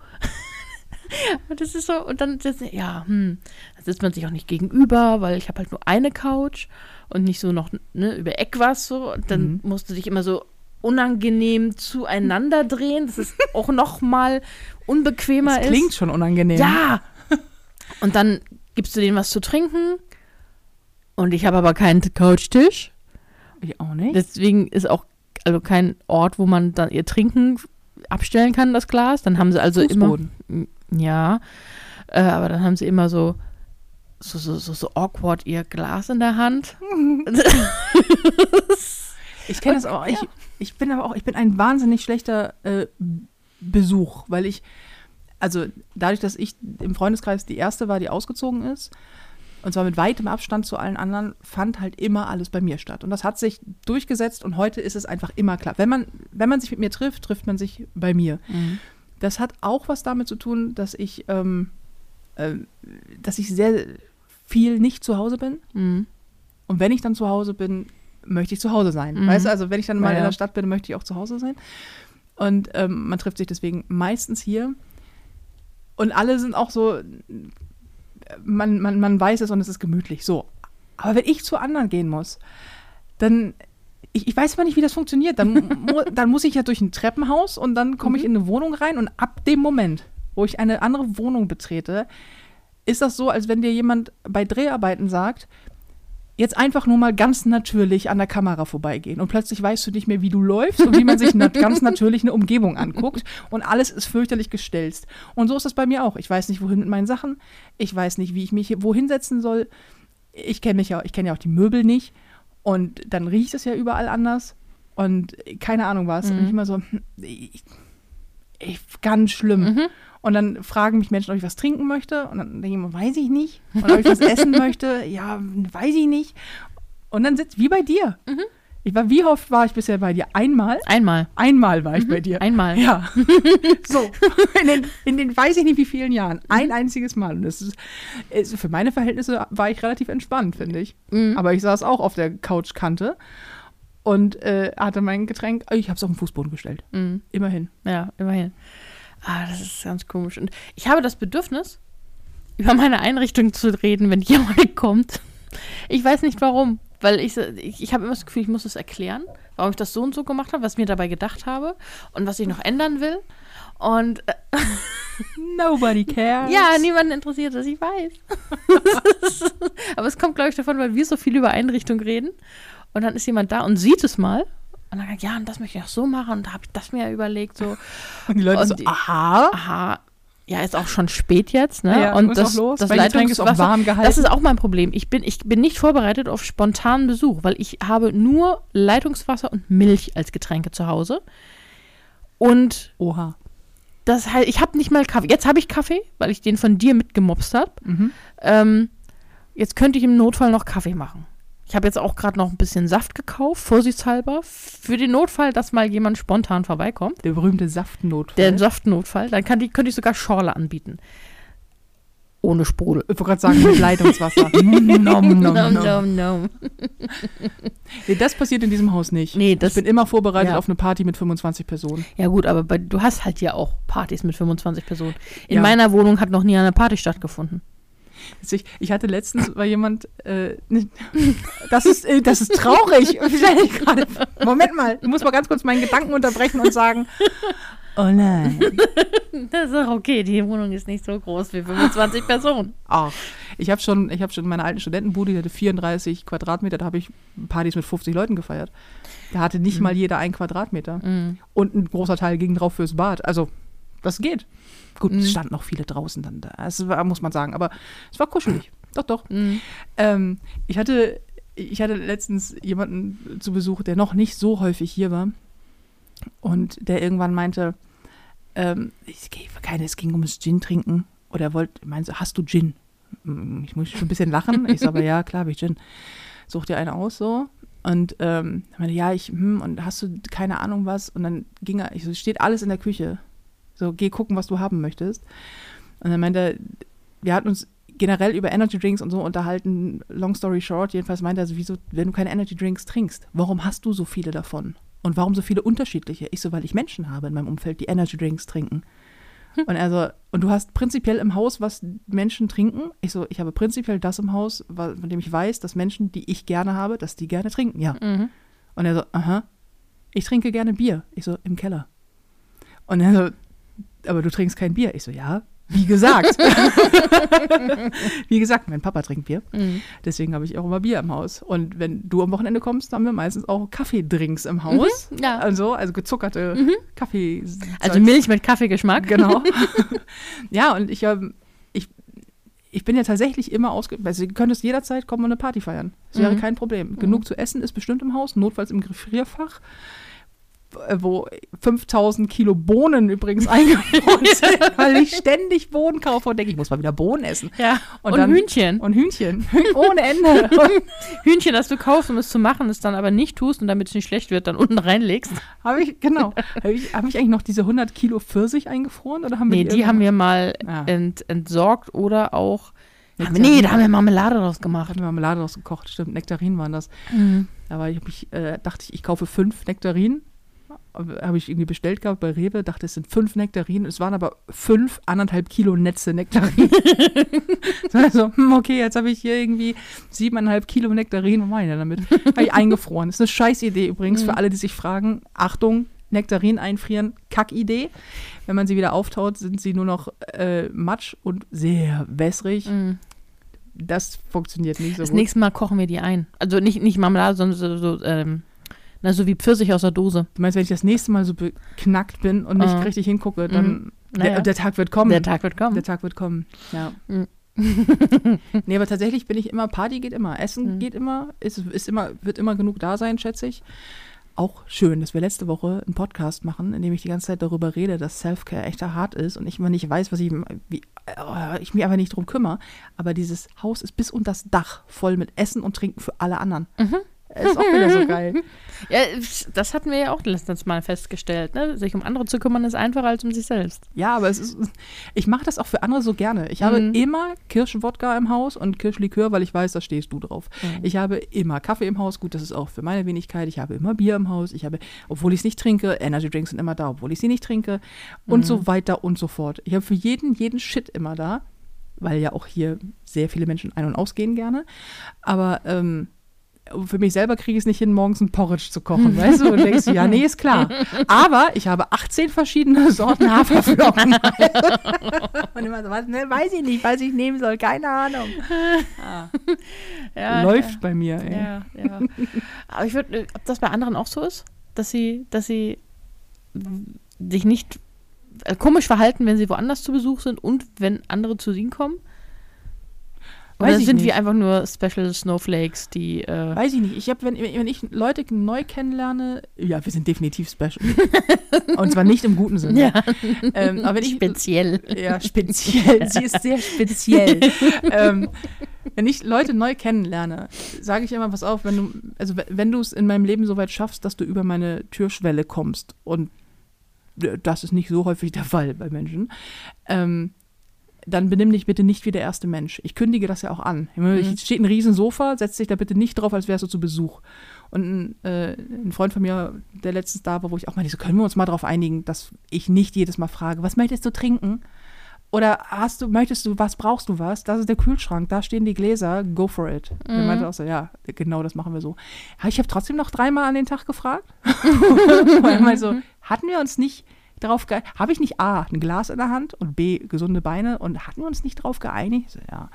und das ist so, und dann sitzt, ja, hm, dann sitzt man sich auch nicht gegenüber, weil ich habe halt nur eine Couch und nicht so noch ne, über Eck was so. Und dann Mhm. musst du dich immer so unangenehm zueinander drehen. Das ist auch noch mal unbequemer Das ist. klingt schon unangenehm. Ja. Und dann gibst du denen was zu trinken. Und ich habe aber keinen Couchtisch. Ich auch nicht. Deswegen ist auch also kein Ort, wo man dann ihr Trinken abstellen kann, das Glas. Dann haben sie also Fußboden. immer. Ja. Äh, aber dann haben sie immer so. So, so, so, so awkward ihr Glas in der Hand. Ich kenne das auch. Ich, ich bin aber auch, ich bin ein wahnsinnig schlechter äh, Besuch, weil ich, also dadurch, dass ich im Freundeskreis die erste war, die ausgezogen ist, und zwar mit weitem Abstand zu allen anderen, fand halt immer alles bei mir statt. Und das hat sich durchgesetzt und heute ist es einfach immer klar. Wenn man, wenn man sich mit mir trifft, trifft man sich bei mir. Das hat auch was damit zu tun, dass ich, ähm, äh, dass ich sehr viel nicht zu Hause bin. Mhm. Und wenn ich dann zu Hause bin, möchte ich zu Hause sein. Mhm. Weißt du, also wenn ich dann mal Ja, in der Stadt bin, möchte ich auch zu Hause sein. Und ähm, man trifft sich deswegen meistens hier. Und alle sind auch so, man, man, man weiß es und es ist gemütlich. So. Aber wenn ich zu anderen gehen muss, dann, ich, ich weiß aber nicht, wie das funktioniert. Dann, mu dann muss ich ja durch ein Treppenhaus und dann komme ich in eine Wohnung rein und ab dem Moment, wo ich eine andere Wohnung betrete, ist das so, als wenn dir jemand bei Dreharbeiten sagt, jetzt einfach nur mal ganz natürlich an der Kamera vorbeigehen und plötzlich weißt du nicht mehr, wie du läufst und wie man sich nat ganz natürlich eine Umgebung anguckt und alles ist fürchterlich gestelzt. Und so ist das bei mir auch. Ich weiß nicht, wohin mit meinen Sachen. Ich weiß nicht, wie ich mich hier wohin setzen soll. Ich kenne mich ja, ich kenne ja auch die Möbel nicht und dann riecht es ja überall anders und keine Ahnung was. Und Mhm. ich immer so, hm, ich, ich, ganz schlimm. Mhm. Und dann fragen mich Menschen, ob ich was trinken möchte. Und dann denke ich immer, weiß ich nicht. Und ob ich was essen möchte, ja, weiß ich nicht. Und dann sitzt, wie bei dir. Ich war, wie oft war ich bisher bei dir? Einmal? Einmal. Einmal war ich bei dir. Einmal. Ja. so. In den, in den weiß ich nicht wie vielen Jahren. Ein einziges Mal. Und das ist, ist, für meine Verhältnisse war ich relativ entspannt, finde ich. Aber ich saß auch auf der Couchkante und äh, hatte mein Getränk. Ich habe es auf den Fußboden gestellt. Mhm. Immerhin. Ja, immerhin. Ah, das ist ganz komisch. Und ich habe das Bedürfnis, über meine Einrichtung zu reden, wenn jemand kommt. Ich weiß nicht warum. Weil ich, ich, ich habe immer das Gefühl, ich muss es erklären, warum ich das so und so gemacht habe, was ich mir dabei gedacht habe und was ich noch ändern will. Und äh, Nobody cares. ja, niemanden interessiert das, ich weiß. Aber es kommt, glaube ich, davon, weil wir so viel über Einrichtung reden. Und dann ist jemand da und sieht es mal. Und dann sagt, ja, und das möchte ich auch so machen. Und da habe ich das mir überlegt. So, Und die Leute Und so, die- aha. aha, ja, ist auch schon spät jetzt, ne? Ja, und das, los. das Getränk ist auch warm gehalten. das ist auch mein Problem. Ich bin, ich bin nicht vorbereitet auf spontanen Besuch, weil ich habe nur Leitungswasser und Milch als Getränke zu Hause. Und Oha. das heißt, ich habe nicht mal Kaffee. Jetzt habe ich Kaffee, weil ich den von dir mitgemopst habe. Mhm. Ähm, jetzt könnte ich im Notfall noch Kaffee machen. Ich habe jetzt auch gerade noch ein bisschen Saft gekauft, vorsichtshalber, für den Notfall, dass mal jemand spontan vorbeikommt. Der berühmte Saftnotfall. Der Saftnotfall. Dann kann die, könnte ich sogar Schorle anbieten. Ohne Sprudel. ich wollte gerade sagen, mit Leitungswasser. nom, nom, nom, nom. nom. Nee, das passiert in diesem Haus nicht. Nee, das- ich bin immer vorbereitet ja. auf eine Party mit 25 Personen. Ja gut, aber bei, du hast halt ja auch Partys mit 25 Personen. In Ja. meiner Wohnung hat noch nie eine Party stattgefunden. Ich, ich hatte letztens war jemand, äh, das ist, äh, das ist traurig. Moment mal, ich muss mal ganz kurz meinen Gedanken unterbrechen und sagen, oh nein. Das ist auch okay, die Wohnung ist nicht so groß wie 25 Personen. Ach, ich habe schon, ich habe schon in meiner alten Studentenbude, die hatte 34 Quadratmeter, da habe ich Partys mit 50 Leuten gefeiert. Da hatte nicht mal jeder einen Quadratmeter. Und ein großer Teil ging drauf fürs Bad. Also, das geht. Gut, es standen noch viele draußen dann da. Das war, muss man sagen. Aber es war kuschelig. Doch, doch. Ähm, ich, hatte, ich hatte letztens jemanden zu Besuch, der noch nicht so häufig hier war. Und der irgendwann meinte, ähm, ich, keine, es ging ums Gin trinken. Oder er wollte, meinte, hast du Gin? Mm, Ich muss schon ein bisschen lachen. Ich sage, aber ja, klar habe ich Gin. Such dir eine aus so. Und ähm, er meinte, ja, ich, hm, und hast du keine Ahnung was? Und dann ging er, ich so, steht alles in der Küche. So, geh gucken, was du haben möchtest. Und dann meinte er, wir hatten uns generell über Energy Drinks und so unterhalten, long story short, jedenfalls meinte er, so, wieso, wenn du keine Energy Drinks trinkst, warum hast du so viele davon? Und warum so viele unterschiedliche? Ich so, weil ich Menschen habe in meinem Umfeld, die Energy Drinks trinken. Und er so, und du hast prinzipiell im Haus, was Menschen trinken? Ich so, ich habe prinzipiell das im Haus, wa- von dem ich weiß, dass Menschen, die ich gerne habe, dass die gerne trinken, ja. Mhm. Und er so, aha, ich trinke gerne Bier. Ich so, im Keller. Und er so, aber du trinkst kein Bier. Ich so, ja, wie gesagt. wie gesagt, mein Papa trinkt Bier. Mhm. Deswegen habe ich auch immer Bier im Haus. Und wenn du am Wochenende kommst, haben wir meistens auch Kaffeedrinks im Haus. ja. Also, also gezuckerte Kaffee. Also Milch mit Kaffeegeschmack. Genau. ja, und ich, ähm, ich, ich bin ja tatsächlich immer ausge... Also, du könntest jederzeit kommen und eine Party feiern. Das wäre Mhm. kein Problem. Genug zu essen ist bestimmt im Haus, notfalls im Gefrierfach, wo 5000 Kilo Bohnen übrigens eingefroren sind, weil ich ständig Bohnen kaufe und denke, ich muss mal wieder Bohnen essen. Ja. Und, dann- Hühnchen. Und Hühnchen. Ohne Ende. Und Hühnchen, das du kaufst, um es zu machen, es dann aber nicht tust und damit es nicht schlecht wird, dann unten reinlegst. habe ich, genau. Habe ich, hab ich eigentlich noch diese 100 Kilo Pfirsich eingefroren? Oder haben wir Nee, die haben wir mal Ah. ent, entsorgt oder auch. Haben nee, da haben wir Marmelade draus gemacht. Hatten wir Marmelade draus gekocht, stimmt. Nektarinen waren das. Aber ich, hab ich äh, dachte ich, ich kaufe fünf Nektarinen. Habe ich irgendwie bestellt gehabt bei Rewe, dachte, es sind fünf Nektarinen. Es waren aber fünf, anderthalb Kilo Netze Nektarinen. also, hm, okay, jetzt habe ich hier irgendwie siebeneinhalb Kilo Nektarinen. Was mache ich denn damit? Habe ich eingefroren. Das ist eine Scheißidee übrigens für alle, die sich fragen. Achtung, Nektarinen einfrieren, Kackidee. Wenn man sie wieder auftaut, sind sie nur noch äh, matsch und sehr wässrig. Mhm. Das funktioniert nicht so Das gut. nächste Mal kochen wir die ein. Also nicht, nicht Marmelade, sondern so, so, ähm, na, so wie Pfirsich aus der Dose. Du meinst, wenn ich das nächste Mal so beknackt bin und nicht Mhm. richtig hingucke, dann Naja. der, der Tag wird kommen. Der Tag wird kommen. Der Tag wird kommen. Ja. Mhm. nee, aber tatsächlich bin ich immer, Party geht immer, Essen Mhm. geht immer, ist, ist immer, wird immer genug da sein, schätze ich. auch schön, dass wir letzte Woche einen Podcast machen, in dem ich die ganze Zeit darüber rede, dass Self-Care echt hart ist und ich immer nicht weiß, was ich, wie, äh, ich mich einfach nicht drum kümmere. Aber dieses Haus ist bis unter das Dach voll mit Essen und Trinken für alle anderen. Mhm. Ist auch wieder so geil. Ja, das hatten wir ja auch letztens mal festgestellt. Ne? Sich um andere zu kümmern ist einfacher als um sich selbst. Ja, aber es ist, ich mache das auch für andere so gerne. Ich habe Mhm. immer Kirschenwodka im Haus und Kirschlikör, weil ich weiß, da stehst du drauf. Mhm. Ich habe immer Kaffee im Haus, gut, das ist auch für meine Wenigkeit. Ich habe immer Bier im Haus. Ich habe, obwohl ich es nicht trinke, Energy Drinks sind immer da, obwohl ich sie nicht trinke und Mhm. so weiter und so fort. Ich habe für jeden jeden Shit immer da, weil ja auch hier sehr viele Menschen ein- und ausgehen gerne. Aber ähm, für mich selber kriege ich es nicht hin, morgens ein Porridge zu kochen, weißt du? Und denkst du, ja, nee, ist klar. Aber ich habe 18 verschiedene Sorten Haferflocken. Und immer so, was, ne, weiß ich nicht, was ich nehmen soll, keine Ahnung. Ja, Läuft bei mir, ey. Ja, ja. Aber ich würde, ob das bei anderen auch so ist, dass sie, dass sie sich nicht äh, komisch verhalten, wenn sie woanders zu Besuch sind und wenn andere zu ihnen kommen? Oder Weiß ich sind nicht. wir einfach nur Special Snowflakes, die äh, Weiß ich nicht. Ich habe, wenn, wenn ich Leute neu kennenlerne, ja, wir sind definitiv special. Und zwar nicht im guten Sinne. ja, Ähm, aber wenn ich, speziell. Ja, speziell. Sie ist sehr speziell. ähm, wenn ich Leute neu kennenlerne, sage ich immer, pass auf, wenn du, also we- wenn du es in meinem Leben so weit schaffst, dass du über meine Türschwelle kommst und äh, das ist nicht so häufig der Fall bei Menschen, ähm, dann benimm dich bitte nicht wie der erste Mensch. Ich kündige das ja auch an. Mhm. Hier steht ein Riesensofa, setz dich da bitte nicht drauf, als wärst du zu Besuch. Und ein, äh, ein Freund von mir, der letztens da war, wo ich auch meinte, so können wir uns mal darauf einigen, dass ich nicht jedes Mal frage, was möchtest du trinken? Oder hast du, möchtest du was, brauchst du was? Das ist der Kühlschrank, da stehen die Gläser, go for it. Und er meinte auch so, ja, genau, das machen wir so. Ich habe trotzdem noch dreimal an den Tag gefragt. Er meinte so, hatten wir uns nicht darauf ge habe ich nicht A, ein Glas in der Hand und B, gesunde Beine und hatten wir uns nicht darauf geeinigt? Ja.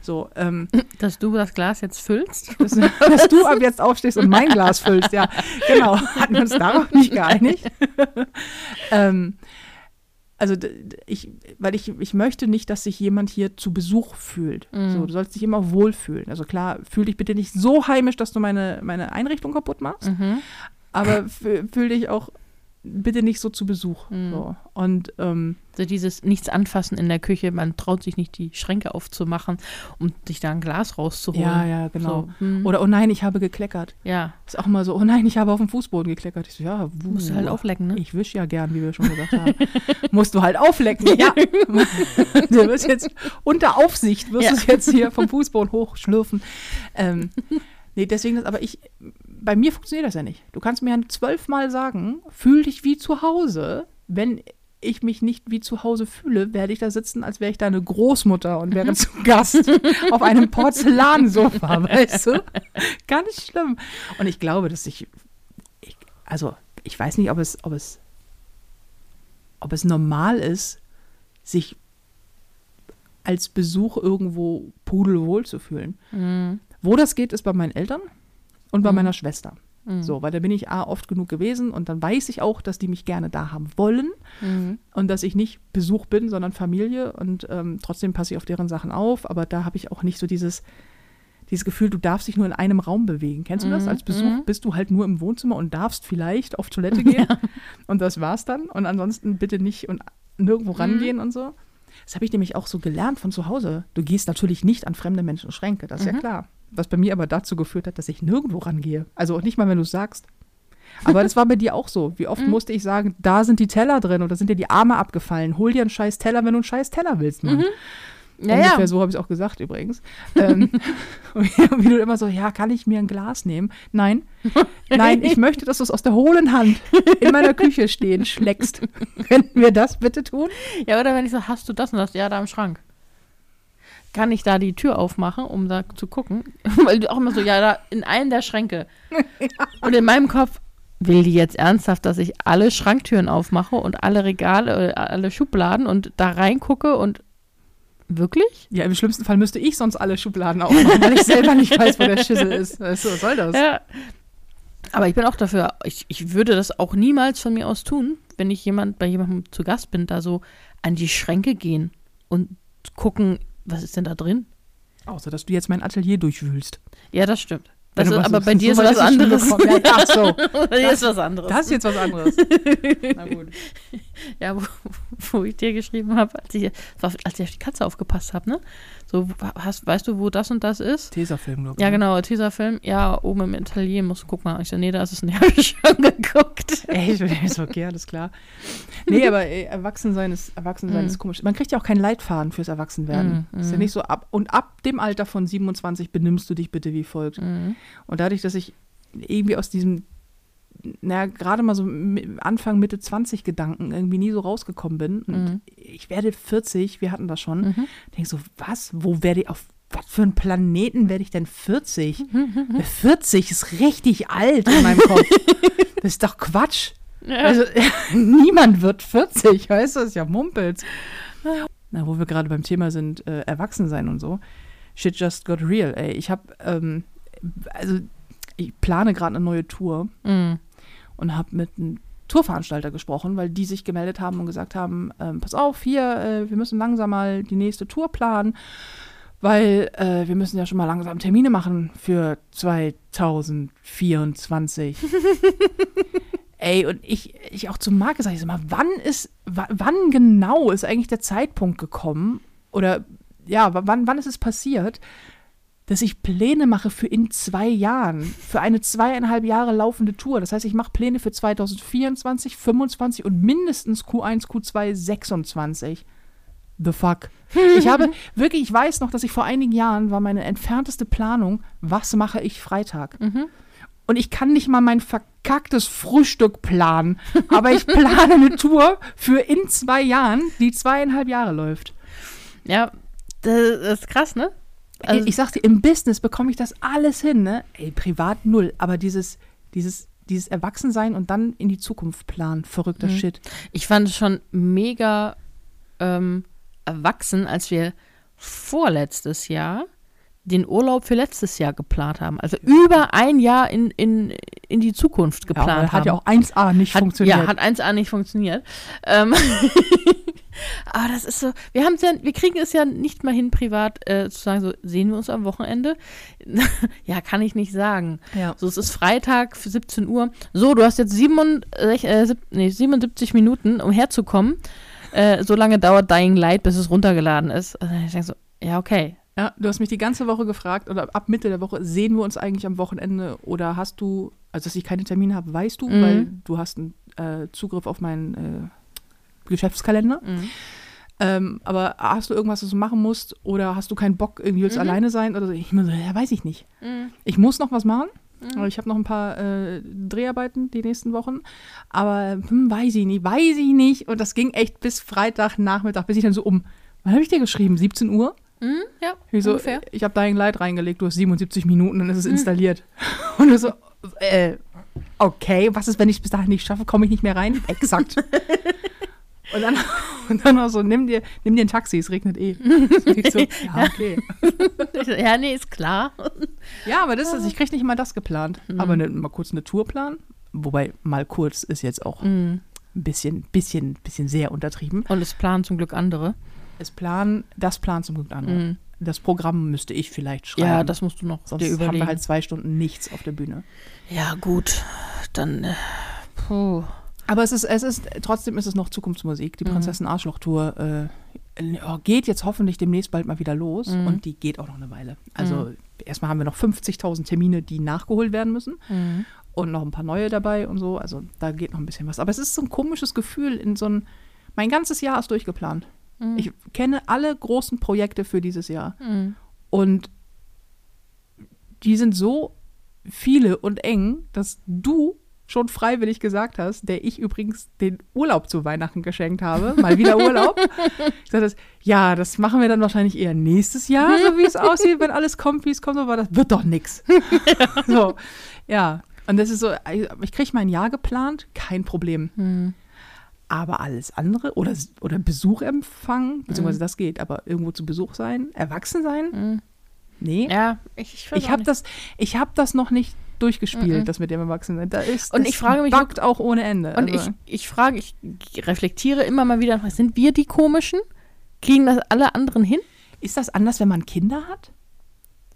So, ähm, Dass du das Glas jetzt füllst? dass, dass du ab jetzt aufstehst und mein Glas füllst, ja. Genau, hatten wir uns darauf nicht geeinigt. ähm, also ich, weil ich, ich möchte nicht, dass sich jemand hier zu Besuch fühlt. Mhm. So, du sollst dich immer wohlfühlen. Also klar, fühl dich bitte nicht so heimisch, dass du meine, meine Einrichtung kaputt machst, Mhm. aber fü- fühl dich auch bitte nicht so zu Besuch. Mhm. So. Und ähm, So dieses Nichts anfassen in der Küche, man traut sich nicht, die Schränke aufzumachen, um sich da ein Glas rauszuholen. ja, ja, genau. So, hm, Oder oh nein, ich habe gekleckert. ja, Ist auch immer so, oh nein, ich habe auf dem Fußboden gekleckert. Ich so, ja, wuh. musst du halt auflecken, ne? Ich wisch ja gern, wie wir schon gesagt haben. Musst du halt auflecken. Ja. du wirst jetzt unter Aufsicht, wirst Ja. du es jetzt hier vom Fußboden hochschlürfen. Ähm, nee, deswegen, ist- aber ich, bei mir funktioniert das ja nicht. Du kannst mir ja zwölfmal sagen, fühl dich wie zu Hause. Wenn ich mich nicht wie zu Hause fühle, werde ich da sitzen, als wäre ich deine Großmutter und wäre zu Gast auf einem Porzellansofa, weißt du? Ganz schlimm. Und ich glaube, dass ich, ich also ich weiß nicht, ob es, ob es, ob es normal ist, sich als Besuch irgendwo pudelwohl zu fühlen. Mhm. Wo das geht, ist bei meinen Eltern und bei Mhm. meiner Schwester. Mhm. So, weil da bin ich A, oft genug gewesen und dann weiß ich auch, dass die mich gerne da haben wollen Mhm. und dass ich nicht Besuch bin, sondern Familie und ähm, trotzdem passe ich auf deren Sachen auf, aber da habe ich auch nicht so dieses, dieses Gefühl, du darfst dich nur in einem Raum bewegen. Kennst du das? Mhm, Als Besuch mhm. bist du halt nur im Wohnzimmer und darfst vielleicht auf Toilette gehen und das war's dann und ansonsten bitte nicht und nirgendwo Mhm. rangehen und so. Das habe ich nämlich auch so gelernt von zu Hause. Du gehst natürlich nicht an fremde Menschen Schränke, das ist ja Mhm. klar. Was bei mir aber dazu geführt hat, dass ich nirgendwo rangehe. Also auch nicht mal, wenn du es sagst. Aber das war bei dir auch so. Wie oft Mhm. musste ich sagen, da sind die Teller drin oder sind dir die Arme abgefallen? Hol dir einen scheiß Teller, wenn du einen scheiß Teller willst, Mann. Mhm. Ja, Ungefähr ja. so habe ich es auch gesagt übrigens. ähm, wie, du immer so, ja, kann ich mir ein Glas nehmen? Nein, nein, ich möchte, dass du es aus der hohlen Hand in meiner Küche stehen schlägst. Könnten wir das bitte tun? Ja, oder wenn ich so, hast du das und das? Ja, da im Schrank. Kann ich da die Tür aufmachen, um da zu gucken? Weil du auch immer so, ja, da in einen der Schränke. Und in meinem Kopf, will die jetzt ernsthaft, dass ich alle Schranktüren aufmache und alle Regale, äh, alle Schubladen und da reingucke und wirklich? Ja, im schlimmsten Fall müsste ich sonst alle Schubladen aufmachen, weil ich selber nicht weiß, wo der Schissel ist. Weißt du, was soll das? Ja. Aber ich bin auch dafür, ich, ich würde das auch niemals von mir aus tun, wenn ich jemand bei jemandem zu Gast bin, da so an die Schränke gehen und gucken, was ist denn da drin? Außer, dass du jetzt mein Atelier durchwühlst. Ja, das stimmt. Ist, was- aber bei dir ist was anderes. Ja, ach so. bei dir ist was anderes. Das ist jetzt was anderes. Na gut. Ja, wo, wo ich dir geschrieben habe, als ich, als ich auf die Katze aufgepasst habe, ne? So, hast, weißt du, wo das und das ist? Tesafilm, glaube ich. Ja, genau, Teaserfilm. Ja, oben im Atelier, musst du gucken. Ich so, nee, da ist es nicht. Habe ich schon geguckt. Ey, ich ist okay, alles klar. Nee, aber ey, Erwachsensein ist, Erwachsensein Mhm. ist komisch. Man kriegt ja auch keinen Leitfaden fürs Erwachsenwerden. Mhm, Ist ja mhm. nicht so ab. Und ab dem Alter von 27 benimmst du dich bitte wie folgt. Mhm. Und dadurch, dass ich irgendwie aus diesem, naja, gerade mal so Anfang, Mitte 20 Gedanken irgendwie nie so rausgekommen bin. Und Mhm. ich werde 40, wir hatten das schon. Mhm. Denke so, was? Wo werde ich, auf was für einen Planeten werde ich denn 40? Mhm. 40 ist richtig alt in meinem Kopf. das ist doch Quatsch. Ja. Also niemand wird 40, weißt du, das ist ja Mumpels. Na, wo wir gerade beim Thema sind, äh, Erwachsensein und so. Shit just got real, ey. Ich habe, ähm, also ich plane gerade eine neue Tour Mhm. Und habe mit einem Tourveranstalter gesprochen, weil die sich gemeldet haben und gesagt haben, ähm, pass auf, hier, äh, wir müssen langsam mal die nächste Tour planen, weil äh, wir müssen ja schon mal langsam Termine machen für 2024. Ey, und ich, ich auch zu Marc gesagt, ich sag mal, wann ist, wa- wann genau ist eigentlich der Zeitpunkt gekommen oder ja, wa- wann, wann ist es passiert, dass ich Pläne mache für in zwei Jahren, für eine zweieinhalb Jahre laufende Tour. Das heißt, ich mache Pläne für 2024, 25 und mindestens Q1, Q2, 26. The fuck. Ich habe wirklich, ich weiß noch, dass ich vor einigen Jahren war meine entfernteste Planung, was mache ich Freitag? Mhm. Und ich kann nicht mal mein verkacktes Frühstück planen, aber ich plane eine Tour für in zwei Jahren, die zweieinhalb Jahre läuft. Ja, das das ist krass, ne? Also- ich, ich sag dir, im Business bekomme ich das alles hin, ne? Ey, privat null, aber dieses, dieses, dieses Erwachsensein und dann in die Zukunft planen, verrückter Mhm. Shit. Ich fand es schon mega ähm, erwachsen, als wir vorletztes Jahr den Urlaub für letztes Jahr geplant haben. Also über ein Jahr in, in, in die Zukunft geplant ja, aber haben. hat ja auch 1A nicht Hat- funktioniert. Ja, hat 1A nicht funktioniert. Ähm, aber das ist so, wir haben ja, wir kriegen es ja nicht mal hin, privat äh, zu sagen, so sehen wir uns am Wochenende. ja, kann ich nicht sagen. Ja. So, es ist Freitag für 17 Uhr. So, du hast jetzt 67, äh, sieb- nee, 77 Minuten, um herzukommen. Äh, so lange dauert Dying Light, bis es runtergeladen ist. Also ich denke so, ja, okay. Ja, du hast mich die ganze Woche gefragt, oder ab Mitte der Woche, sehen wir uns eigentlich am Wochenende oder hast du, also dass ich keine Termine habe, weißt du, Mhm. weil du hast einen äh, Zugriff auf meinen äh, Geschäftskalender. Mhm. Ähm, aber hast du irgendwas, was du machen musst oder hast du keinen Bock, irgendwie willst Mhm. alleine sein oder so? Ich so, ja, weiß ich nicht. Mhm. Ich muss noch was machen. Mhm. Ich habe noch ein paar äh, Dreharbeiten die nächsten Wochen. Aber hm, weiß ich nicht, weiß ich nicht. Und das ging echt bis Freitagnachmittag, bis ich dann so um, wann habe ich dir geschrieben? 17 Uhr? Mhm, ja, Ich, so, ungefähr. ich habe Dying Light reingelegt, du hast 77 Minuten, dann ist es installiert. Und du so, äh, okay, was ist, wenn ich es bis dahin nicht schaffe, komme ich nicht mehr rein? Exakt. und dann, und dann auch so, nimm dir, nimm dir ein Taxi, es regnet eh. So, ja, okay. ja, nee, ist klar. Ja, aber das ist, ich kriege nicht mal das geplant. Mhm. Aber ne, mal kurz eine Tour planen. Wobei, mal kurz ist jetzt auch Mhm. ein bisschen, bisschen, bisschen sehr untertrieben. Und es planen zum Glück andere. Es planen, das plant zum Glück andere. Mhm. Das Programm müsste ich vielleicht schreiben. Ja, das musst du noch Sonst dir haben überlegen. wir halt zwei Stunden nichts auf der Bühne. ja, gut. Dann, äh, puh. Aber es ist, es ist, trotzdem ist es noch Zukunftsmusik. Die Mhm. Prinzessin Arschloch-Tour äh, oh, geht jetzt hoffentlich demnächst bald mal wieder los. Mhm. Und die geht auch noch eine Weile. Also erstmal haben wir noch 50.000 Termine, die nachgeholt werden müssen. Mhm. Und noch ein paar neue dabei und so. Also da geht noch ein bisschen was. Aber es ist so ein komisches Gefühl in so ein, mein ganzes Jahr ist durchgeplant. Mhm. Ich kenne alle großen Projekte für dieses Jahr. Mhm. Und die sind so viele und eng, dass du schon freiwillig gesagt hast, der ich übrigens den Urlaub zu Weihnachten geschenkt habe, mal wieder Urlaub. ich sagte, ja, das machen wir dann wahrscheinlich eher nächstes Jahr, so wie es aussieht, wenn alles kommt, wie es kommt, aber das wird doch nix. so, ja. Und das ist so, ich kriege mein Jahr geplant, kein Problem. Mhm. Aber alles andere oder, oder Besuch empfangen, beziehungsweise Mhm. das geht, aber irgendwo zu Besuch sein, erwachsen sein, Mhm. nee. Ja, ich, ich, Ich habe das, ich hab das noch nicht durchgespielt, Mhm. das mit dem Erwachsenen. Da ist, Und ich frage mich, buggt auch ohne Ende. Und also, ich, ich frage, ich reflektiere immer mal wieder, sind wir die Komischen? Kriegen das alle anderen hin? ist das anders, wenn man Kinder hat?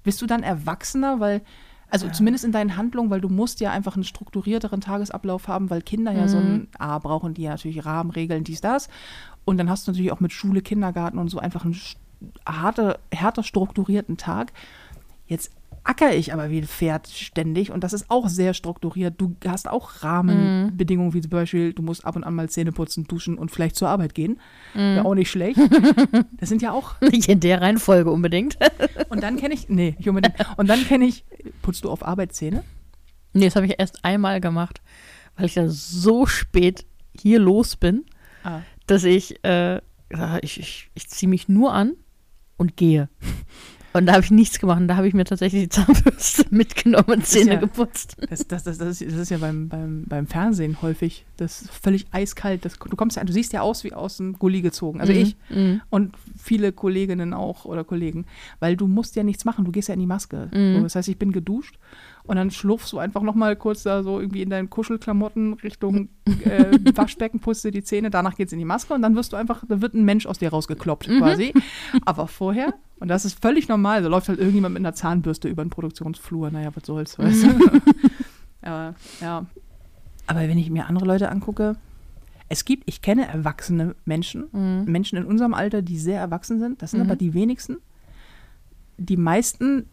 Bist du dann Erwachsener, weil, Also zumindest in deinen Handlungen, weil du musst ja einfach einen strukturierteren Tagesablauf haben, weil Kinder ja so ein, A, brauchen die ja natürlich Rahmenregeln, dies, das. Und dann hast du natürlich auch mit Schule, Kindergarten und so einfach einen st- harte, härter strukturierten Tag. Jetzt acker ich aber wie ein Pferd ständig und das ist auch sehr strukturiert. Du hast auch Rahmenbedingungen, wie zum Beispiel, du musst ab und an mal Zähne putzen, duschen und vielleicht zur Arbeit gehen. Wäre auch nicht schlecht. Das sind ja auch Nicht in der Reihenfolge unbedingt. und dann kenne ich, nee, nicht unbedingt. Und dann kenne ich, putzt du auf Arbeit Zähne? nee, das habe ich erst einmal gemacht, weil ich dann so spät hier los bin, Ah. dass ich, äh, ja, ich, ich, ich ziehe mich nur an und gehe. Und da habe ich nichts gemacht. Und da habe ich mir tatsächlich die Zahnbürste mitgenommen und Zähne ja- geputzt. Das, das, das, das, ist, das ist ja beim, beim, beim Fernsehen häufig. Das ist völlig eiskalt. Das, du kommst ja, du siehst ja aus wie aus dem Gully gezogen. Also ich Mhm. und viele Kolleginnen auch oder Kollegen. Weil du musst ja nichts machen, du gehst ja in die Maske. Mhm. So, das heißt, ich bin geduscht und dann schlurfst du einfach nochmal kurz da so irgendwie in deinen Kuschelklamotten Richtung äh, Waschbecken, putzt dir die Zähne, danach geht's in die Maske und dann wirst du einfach, da wird ein Mensch aus dir rausgekloppt Mhm. quasi. Aber vorher, und das ist völlig normal, da läuft halt irgendjemand mit einer Zahnbürste über den Produktionsflur. Naja, was soll's, weißt du. Aber ja. Aber wenn ich mir andere Leute angucke, es gibt, ich kenne erwachsene Menschen, Mhm. Menschen in unserem Alter, die sehr erwachsen sind. Das sind Mhm. aber die wenigsten. Die meisten,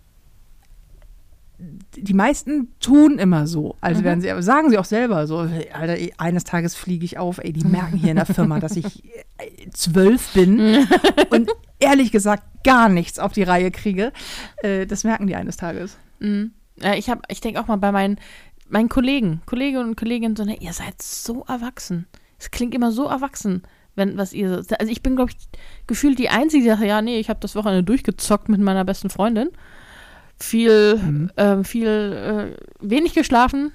die meisten tun immer so, als Mhm. wären sie, sagen sie auch selber so, Alter, eines Tages fliege ich auf, ey, die merken hier in der Firma, dass ich äh, zwölf bin und ehrlich gesagt gar nichts auf die Reihe kriege. Äh, das merken die eines Tages. Mhm. Ja, ich ich denke auch mal bei meinen, meinen Kollegen, Kolleginnen und Kollegen, so, ne, ihr seid so erwachsen. Es klingt immer so erwachsen, wenn was ihr. so- Also ich bin, glaube ich, gefühlt die Einzige, die sagt, ja, nee, ich habe das Wochenende durchgezockt mit meiner besten Freundin. Viel, Mhm. ähm, viel, äh, wenig geschlafen,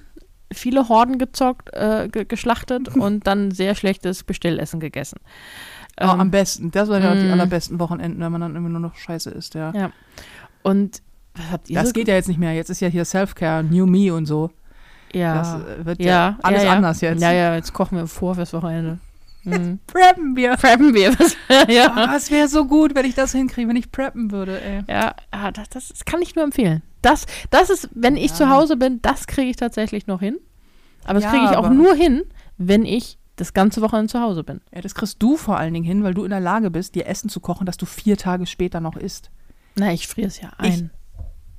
viele Horden gezockt, äh, ge geschlachtet und dann sehr schlechtes Bestellessen gegessen. Oh, am Ähm, besten. Das waren ja die mm. allerbesten Wochenenden, wenn man dann immer nur noch scheiße isst, ja. ja. Und was habt ihr Das so geht ja jetzt nicht mehr. Jetzt ist ja hier Self-Care, New Me und so. Ja. Das äh, wird ja, ja, alles ja, ja. anders jetzt. Ja, ja, jetzt kochen wir vor fürs Wochenende. Mhm. Preppen wir. Preppen wir. Was, Oh, ja, das wäre so gut, wenn ich das hinkriege, wenn ich preppen würde, ey. ja ah, das, das, das kann ich nur empfehlen. Das, das ist, wenn ich Ja. zu Hause bin, das kriege ich tatsächlich noch hin. Aber das Ja, kriege ich auch nur hin, wenn ich das ganze Wochenende zu Hause bin. Ja, das kriegst du vor allen Dingen hin, weil du in der Lage bist, dir Essen zu kochen, das du vier Tage später noch isst. Na, ich friere es ja ein.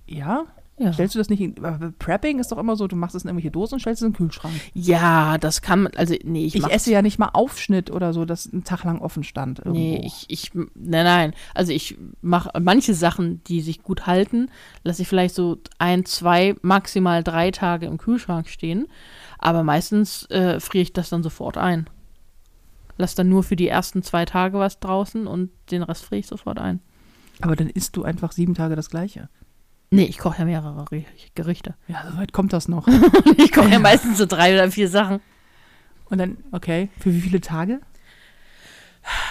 Ja? ja. Stellst du das nicht in. Prepping ist doch immer so, du machst es in irgendwelche Dosen und stellst es in den Kühlschrank. ja, das kann man, also nee, ich, Ich, esse ja nicht mal Aufschnitt oder so, das einen Tag lang offen stand. Irgendwo. Nee, ich, ich, nein, nein. Also ich mache manche Sachen, die sich gut halten, lasse ich vielleicht so ein, zwei, maximal drei Tage im Kühlschrank stehen. Aber meistens äh, friere ich das dann sofort ein. Lass dann nur für die ersten zwei Tage was draußen und den Rest friere ich sofort ein. Aber dann isst du einfach sieben Tage das Gleiche. Nee, ich koche ja mehrere Re- Gerichte. Ja, so weit kommt das noch. Ich koche ja meistens so drei oder vier Sachen. Und dann, okay, für wie viele Tage?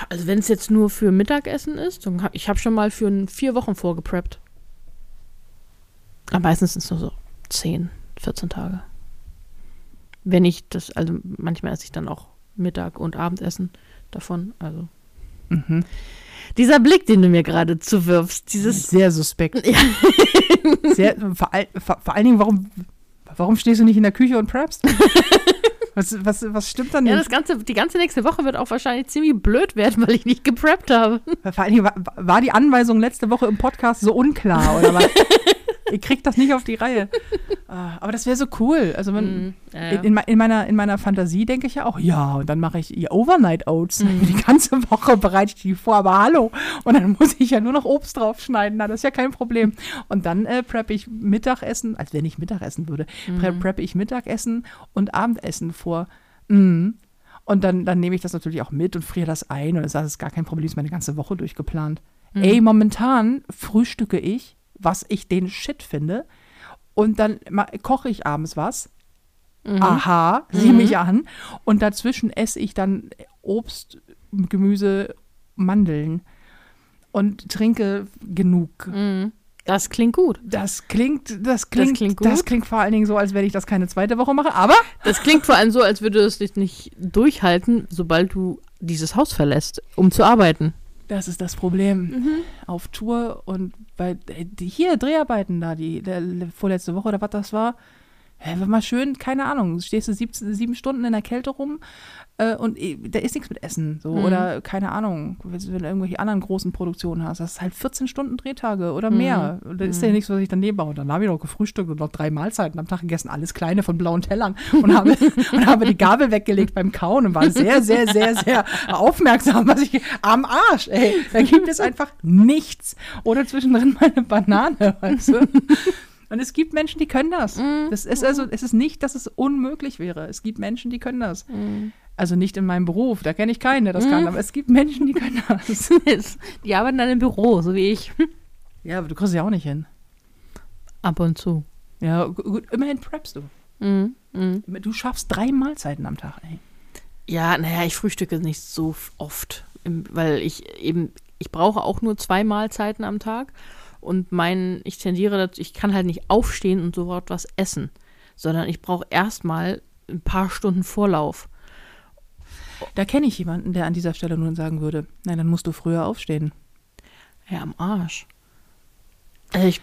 Also wenn es jetzt nur für Mittagessen ist, dann hab, ich habe schon mal für ein, vier Wochen vorgepreppt. Aber meistens sind es nur so 10, 14 Tage. Wenn ich das, also manchmal esse ich dann auch Mittag und Abendessen davon. Also Mhm. dieser Blick, den du mir gerade zuwirfst, dieses Sehr suspekt. Ja. Sehr, vor, all- vor, vor allen Dingen, warum, warum stehst du nicht in der Küche und preppst? was, was, was stimmt dann ja, nicht? das ganze, die ganze nächste Woche wird auch wahrscheinlich ziemlich blöd werden, weil ich nicht gepreppt habe. Vor allen Dingen, war, war die Anweisung letzte Woche im Podcast so unklar, oder was? Ihr kriegt das nicht auf die Reihe. Ah, Aber das wäre so cool. Also wenn. Ja, ja. in, in, mei- in, meiner, in meiner Fantasie denke ich ja auch, ja, und dann mache ich ihr Overnight Oats. Mhm. Die ganze Woche bereite ich die vor, aber hallo. Und dann muss ich ja nur noch Obst draufschneiden. Na, das ist ja kein Problem. Und dann äh, preppe ich Mittagessen, als wenn ich Mittagessen würde, Mhm. preppe ich Mittagessen und Abendessen vor. Mhm. Und dann, dann nehme ich das natürlich auch mit und friere das ein. Und das ist gar kein Problem, ist meine ganze Woche durchgeplant. Mhm. Ey, momentan frühstücke ich, was ich den Shit finde. Und dann koche ich abends was. Mhm. Aha, sieh Mhm. mich an. Und dazwischen esse ich dann Obst, Gemüse, Mandeln und trinke genug. Mhm. Das klingt gut. Das klingt, das klingt, klingt das gut. klingt vor allen Dingen so, als wenn ich das keine zweite Woche mache. Aber Das klingt vor allem so, als würde es dich nicht durchhalten, sobald du dieses Haus verlässt, um zu arbeiten. Das ist das Problem. Auf Tour und bei die, hier Dreharbeiten da, die der, vorletzte Woche oder was das war. War mal schön, keine Ahnung, stehst du 17, sieben Stunden in der Kälte rum äh, und eh, da ist nichts mit Essen. So. Mhm. Oder keine Ahnung, wenn du irgendwelche anderen großen Produktionen hast, das ist halt 14 Stunden Drehtage oder mehr. Und Da ist ja nichts, was ich daneben baue. Dann habe ich noch gefrühstückt und noch drei Mahlzeiten am Tag gegessen, alles kleine von blauen Tellern und habe, und habe die Gabel weggelegt beim Kauen und war sehr, sehr, sehr, sehr aufmerksam, was ich am Arsch, ey. Da gibt es einfach nichts. Oder zwischendrin mal eine Banane, weißt du? Und es gibt Menschen, die können das. Das ist also, es ist nicht, dass es unmöglich wäre. Es gibt Menschen, die können das. Also nicht in meinem Beruf, da kenne ich keinen, der das kann, aber es gibt Menschen, die können das. Die arbeiten dann im Büro, so wie ich. Ja, aber du kriegst ja auch nicht hin. Ab und zu. Ja, gu- gut, immerhin preppst du. Mhm. Mhm. Du schaffst drei Mahlzeiten am Tag, ey. Ja, naja, ich frühstücke nicht so oft, weil ich eben, ich brauche auch nur zwei Mahlzeiten am Tag und mein, ich tendiere dazu, ich kann halt nicht aufstehen und sofort was essen, sondern ich brauche erstmal ein paar Stunden Vorlauf. Da kenne ich jemanden, der an dieser Stelle nun sagen würde, nein, dann musst du früher aufstehen. Ja, am Arsch. Also ich,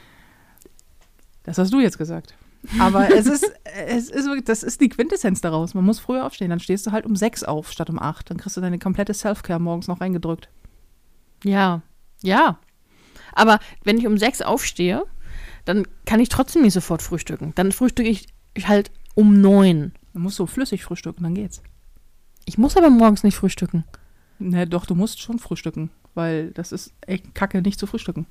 Das hast du jetzt gesagt. Aber es ist, es ist wirklich, das ist die Quintessenz daraus. Man muss früher aufstehen. Dann stehst du halt um sechs auf statt um acht. Dann kriegst du deine komplette Self-Care morgens noch reingedrückt. ja, ja. Aber wenn ich um sechs aufstehe, dann kann ich trotzdem nicht sofort frühstücken. Dann frühstücke ich halt um neun. Dann musst du flüssig frühstücken, dann geht's. Ich muss aber morgens nicht frühstücken. Ne, doch, du musst schon frühstücken, weil das ist echt kacke, nicht zu frühstücken.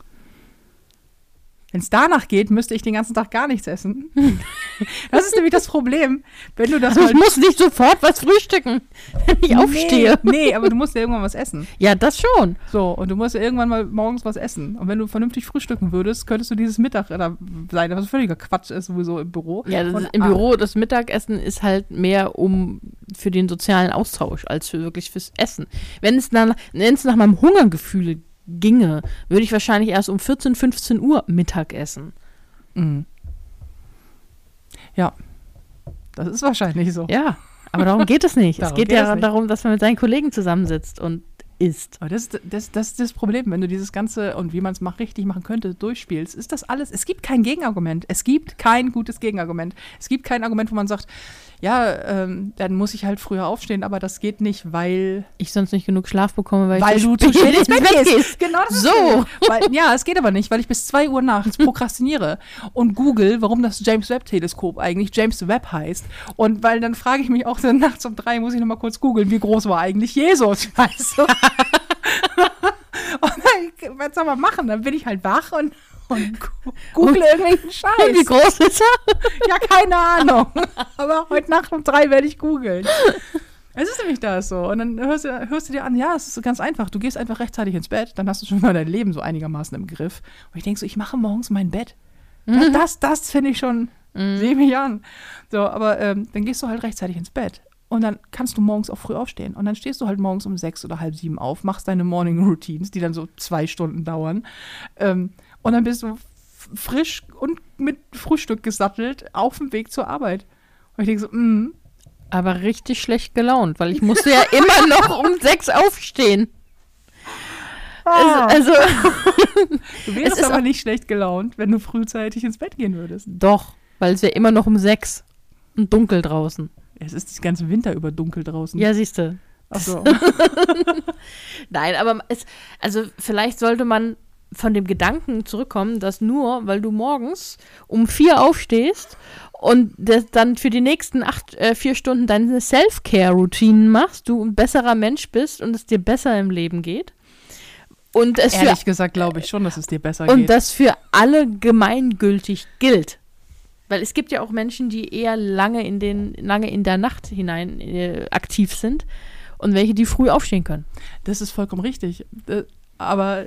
Wenn es danach geht, müsste ich den ganzen Tag gar nichts essen. Das ist nämlich das Problem. Wenn du das Also ich muss nicht sofort was frühstücken, wenn ich aufstehe. Nee, nee, aber du musst ja irgendwann was essen. Ja, das schon. So, und du musst ja irgendwann mal morgens was essen. Und wenn du vernünftig frühstücken würdest, könntest du dieses Mittag da sein, was völliger Quatsch ist sowieso im Büro. Ja, das ist, im ah, Büro, das Mittagessen ist halt mehr um für den sozialen Austausch als für wirklich fürs Essen. Wenn es nach, wenn es nach meinem Hungergefühl ginge, würde ich wahrscheinlich erst um 14, 15 Uhr Mittag essen. mm. Ja, das ist wahrscheinlich so. Ja, aber darum geht es nicht. es geht geht ja es darum, dass man mit seinen Kollegen zusammensitzt und isst. Aber das, ist- das, das ist das Problem, wenn du dieses Ganze und wie man es mach, richtig machen könnte, durchspielst, ist das alles, es gibt kein Gegenargument. Es gibt kein gutes Gegenargument. Es gibt kein Argument, wo man sagt, ja, ähm, dann muss ich halt früher aufstehen, aber das geht nicht, weil, Ich sonst nicht genug Schlaf bekomme, weil, weil ich du zu spät ins Bett gehst. Genau das So. Weil, ja, es geht aber nicht, weil ich bis 2 Uhr nachts prokrastiniere und google, warum das James Webb Teleskop eigentlich James Webb heißt. Und weil dann frage ich mich auch dann nachts um drei, muss ich nochmal kurz googeln, wie groß war eigentlich Jesus, weißt du? und dann, was soll man machen? Dann bin ich halt wach und, und google irgendwelchen Und wie Scheiß. groß ist er? Ja, keine Ahnung. Aber heute Nacht um drei werde ich googeln. Es ist nämlich das so. Und dann hörst du, hörst du dir an, ja, es ist so ganz einfach. Du gehst einfach rechtzeitig ins Bett, dann hast du schon mal dein Leben so einigermaßen im Griff. Und ich denke so, ich mache morgens mein Bett. Das, das, das finde ich schon, sehe mich an. So, aber ähm, dann gehst du halt rechtzeitig ins Bett. Und dann kannst du morgens auch früh aufstehen. Und dann stehst du halt morgens um sechs oder halb sieben auf, machst deine Morning Routines, die dann so zwei Stunden dauern. Ähm, und dann bist du frisch und mit Frühstück gesattelt auf dem Weg zur Arbeit. Und ich denke so, mm, Aber richtig schlecht gelaunt, weil ich musste ja immer noch um sechs aufstehen. ah, Also, also du wärst aber nicht schlecht gelaunt, wenn du frühzeitig ins Bett gehen würdest. doch, weil es wäre immer noch um sechs und dunkel draußen. Es ist den ganzen Winter über dunkel draußen. Ja, siehst du. Ach so. Nein, aber es, also vielleicht sollte man von dem Gedanken zurückkommen, dass nur, weil du morgens um vier aufstehst und das dann für die nächsten acht, äh, vier Stunden deine Self-Care-Routinen machst, du ein besserer Mensch bist und es dir besser im Leben geht. Und es für Ehrlich gesagt glaube ich schon, dass es dir besser Und geht. das für alle gemeingültig gilt. Weil es gibt ja auch Menschen, die eher lange in, den, lange in der Nacht hinein äh, aktiv sind und welche, die früh aufstehen können. Das ist vollkommen richtig. Äh, Aber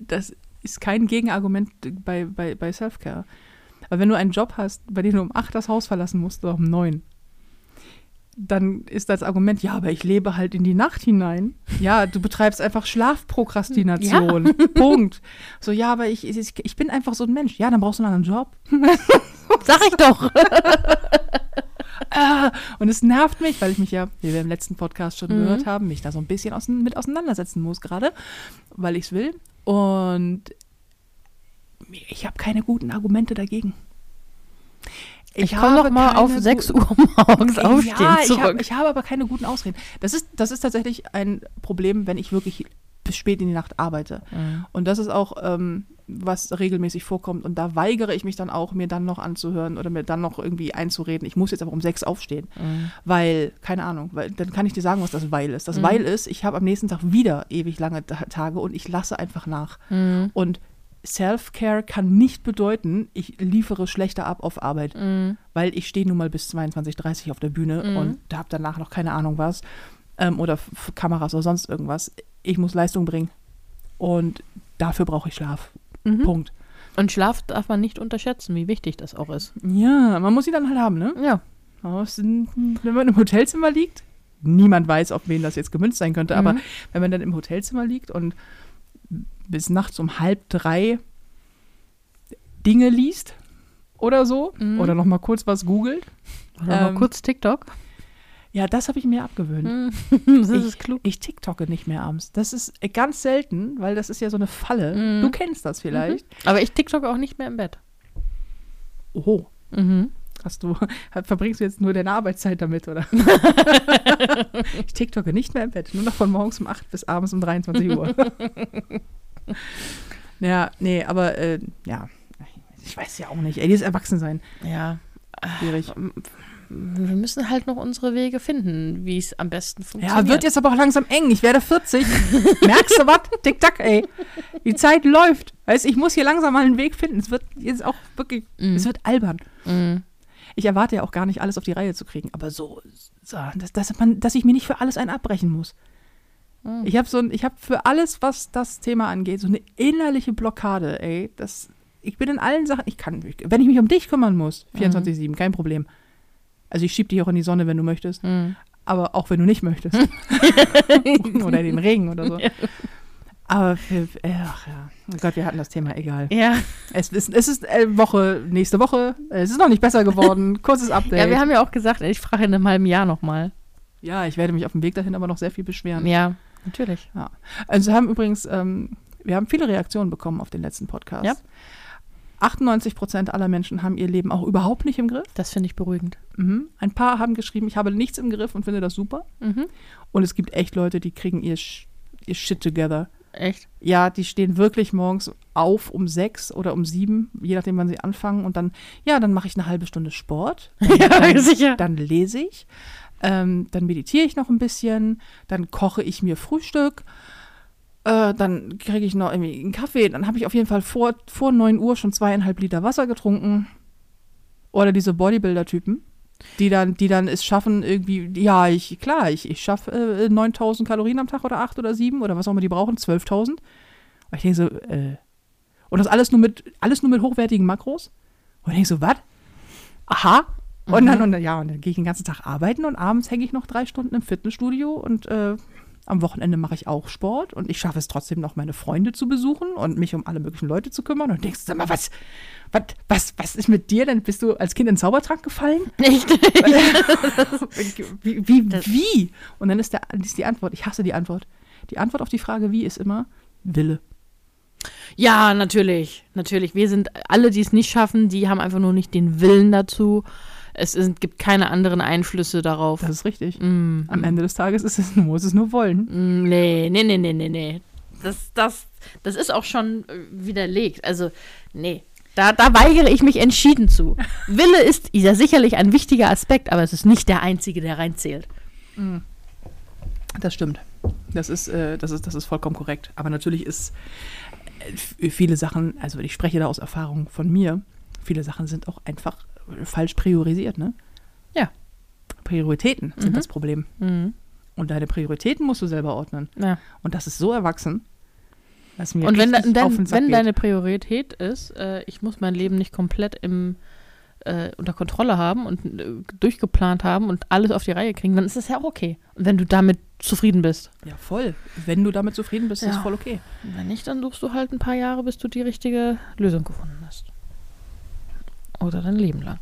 das ist kein Gegenargument bei, bei, bei Self-Care. Aber wenn du einen Job hast, bei dem du um acht das Haus verlassen musst oder um neun, dann ist das Argument, ja, aber ich lebe halt in die Nacht hinein. Ja, du betreibst einfach Schlafprokrastination. Punkt. So, ja, aber ich, ich, ich bin einfach so ein Mensch. Ja, dann brauchst du einen anderen Job. Sag ich doch. ah, und es nervt mich, weil ich mich ja, wie wir im letzten Podcast schon Mhm. gehört haben, mich da so ein bisschen aus, mit auseinandersetzen muss gerade, weil ich es will. Und ich habe keine guten Argumente dagegen. Ich, komme noch mal auf gu- 6 Uhr morgens aufstehen ja, ich zurück. habe ich habe aber keine guten Ausreden. Das ist, das ist tatsächlich ein Problem, wenn ich wirklich bis spät in die Nacht arbeite. Mhm. Und das ist auch, ähm, was regelmäßig vorkommt. Und da weigere ich mich dann auch, mir dann noch anzuhören oder mir dann noch irgendwie einzureden. Ich muss jetzt aber um sechs aufstehen. Mhm. Weil, keine Ahnung, weil dann kann ich dir sagen, was das Weil ist. Das Mhm. Weil ist, ich habe am nächsten Tag wieder ewig lange Ta- Tage und ich lasse einfach nach. Mhm. Und Self-Care kann nicht bedeuten, ich liefere schlechter ab auf Arbeit, Mhm. weil ich stehe nun mal bis 22, 30 auf der Bühne Mhm. und habe danach noch keine Ahnung was ähm, oder Kameras oder sonst irgendwas. Ich muss Leistung bringen und dafür brauche ich Schlaf. Mhm. Punkt. Und Schlaf darf man nicht unterschätzen, wie wichtig das auch ist. Ja, man muss sie dann halt haben, ne? Ja. Wenn man im Hotelzimmer liegt, niemand weiß, auf wen das jetzt gemünzt sein könnte, aber Mhm. wenn man dann im Hotelzimmer liegt und bis nachts um halb drei Dinge liest oder so, Mhm. oder noch mal kurz was googelt, Oder mal Ähm, kurz TikTok. Ja, das habe ich mir abgewöhnt. Mhm. das ist klug. Ich TikToke nicht mehr abends. Das ist äh, ganz selten, weil das ist ja so eine Falle. Mhm. Du kennst das vielleicht. Aber ich TikTok auch nicht mehr im Bett. Oho, Mhm. hast du, verbringst du jetzt nur deine Arbeitszeit damit, oder? ich TikToke nicht mehr im Bett, nur noch von morgens um 8 bis abends um 23 Uhr. ja, nee, aber äh, ja, ich weiß ja auch nicht. Ey, dieses Erwachsensein, Ja. schwierig. Wir müssen halt noch unsere Wege finden, wie es am besten funktioniert. Ja, wird jetzt aber auch langsam eng. Ich werde 40. Merkst du was? Tick-Tack, ey. Die Zeit läuft. Weißt ich muss hier langsam mal einen Weg finden. Es wird jetzt auch wirklich, Mhm. es wird albern. Mhm. Ich erwarte ja auch gar nicht, alles auf die Reihe zu kriegen. Aber so, so dass, dass, man, dass ich mir nicht für alles einen abbrechen muss. Mhm. Ich habe so ein, ich habe für alles, was das Thema angeht, so eine innerliche Blockade, ey. Das, ich bin in allen Sachen, ich kann, wenn ich mich um dich kümmern muss, 24-7, kein Problem. Also ich schieb dich auch in die Sonne, wenn du möchtest. Mhm. Aber auch wenn du nicht möchtest. oder in den Regen oder so. Aber für, äh, ach ja. Oh Gott, wir hatten das Thema, egal. Ja. Es ist, es ist äh, Woche, nächste Woche. Es ist noch nicht besser geworden. Kurzes Update. ja, wir haben ja auch gesagt, ich frage in einem halben Jahr nochmal. ja, ich werde mich auf dem Weg dahin aber noch sehr viel beschweren. Ja, natürlich. Also wir haben übrigens, ähm, wir haben viele Reaktionen bekommen auf den letzten Podcast. Ja. 98 Prozent aller Menschen haben ihr Leben auch überhaupt nicht im Griff. Das finde ich beruhigend. Mhm. Ein paar haben geschrieben, ich habe nichts im Griff und finde das super. Mhm. Und es gibt echt Leute, die kriegen ihr, ihr Shit together. Echt? Ja, die stehen wirklich morgens auf um sechs oder um sieben, je nachdem, wann sie anfangen. Und dann, ja, dann mache ich eine halbe Stunde Sport. Ja, dann, sicher. Dann lese ich. Ähm, dann meditiere ich noch ein bisschen. Dann koche ich mir Frühstück. Äh, dann kriege ich noch irgendwie einen Kaffee. Dann habe ich auf jeden Fall vor, vor 9 Uhr schon zweieinhalb Liter Wasser getrunken. Oder diese Bodybuilder-Typen, die dann, die dann es schaffen, irgendwie, ja, ich, klar, ich, ich schaffe äh, 9000 Kalorien am Tag oder 8 oder 7 oder was auch immer die brauchen, 12.000. Und ich denke so, äh, und das alles nur mit, alles nur mit hochwertigen Makros. Und ich denke so, was? Aha. Und dann, und ja, und dann gehe ich den ganzen Tag arbeiten und abends hänge ich noch drei Stunden im Fitnessstudio und äh, am Wochenende mache ich auch Sport und ich schaffe es trotzdem noch, meine Freunde zu besuchen und mich um alle möglichen Leute zu kümmern. Und denkst du, sag mal, was, was, was, was ist mit dir denn? Bist du als Kind in den Zaubertrank gefallen? Echt? wie, wie, wie? Und dann ist, der, ist die Antwort, ich hasse die Antwort. Die Antwort auf die Frage, wie, ist immer Wille. ja, natürlich. Natürlich. Wir sind alle, die es nicht schaffen, die haben einfach nur nicht den Willen dazu. Es ist, gibt keine anderen Einflüsse darauf. Das ist richtig. Mm, Am Ende des Tages ist es, muss es nur wollen. Mm, Nee, nee, nee, nee, nee, nee. Das, das, das ist auch schon äh, widerlegt. Also, nee. Da, da weigere ich mich entschieden zu. Wille ist ja sicherlich ein wichtiger Aspekt, aber es ist nicht der einzige, der reinzählt. Das stimmt. Das ist, äh, das ist, das ist vollkommen korrekt. Aber natürlich ist äh, viele Sachen, also ich spreche da aus Erfahrung von mir, viele Sachen sind auch einfach falsch priorisiert, ne? Ja. Prioritäten sind Mhm. das Problem. Mhm. Und deine Prioritäten musst du selber ordnen. Ja. Und das ist so erwachsen, dass mir Und wenn, de- den wenn, deine Priorität ist, äh, ich muss mein Leben nicht komplett im, äh, unter Kontrolle haben und äh, durchgeplant haben und alles auf die Reihe kriegen, dann ist das ja auch okay. Und wenn du damit zufrieden bist. Ja, voll. Wenn du damit zufrieden bist, ist Ja. es voll okay. Und wenn nicht, dann suchst du halt ein paar Jahre, bis du die richtige Lösung gefunden hast. Oder dein Leben lang.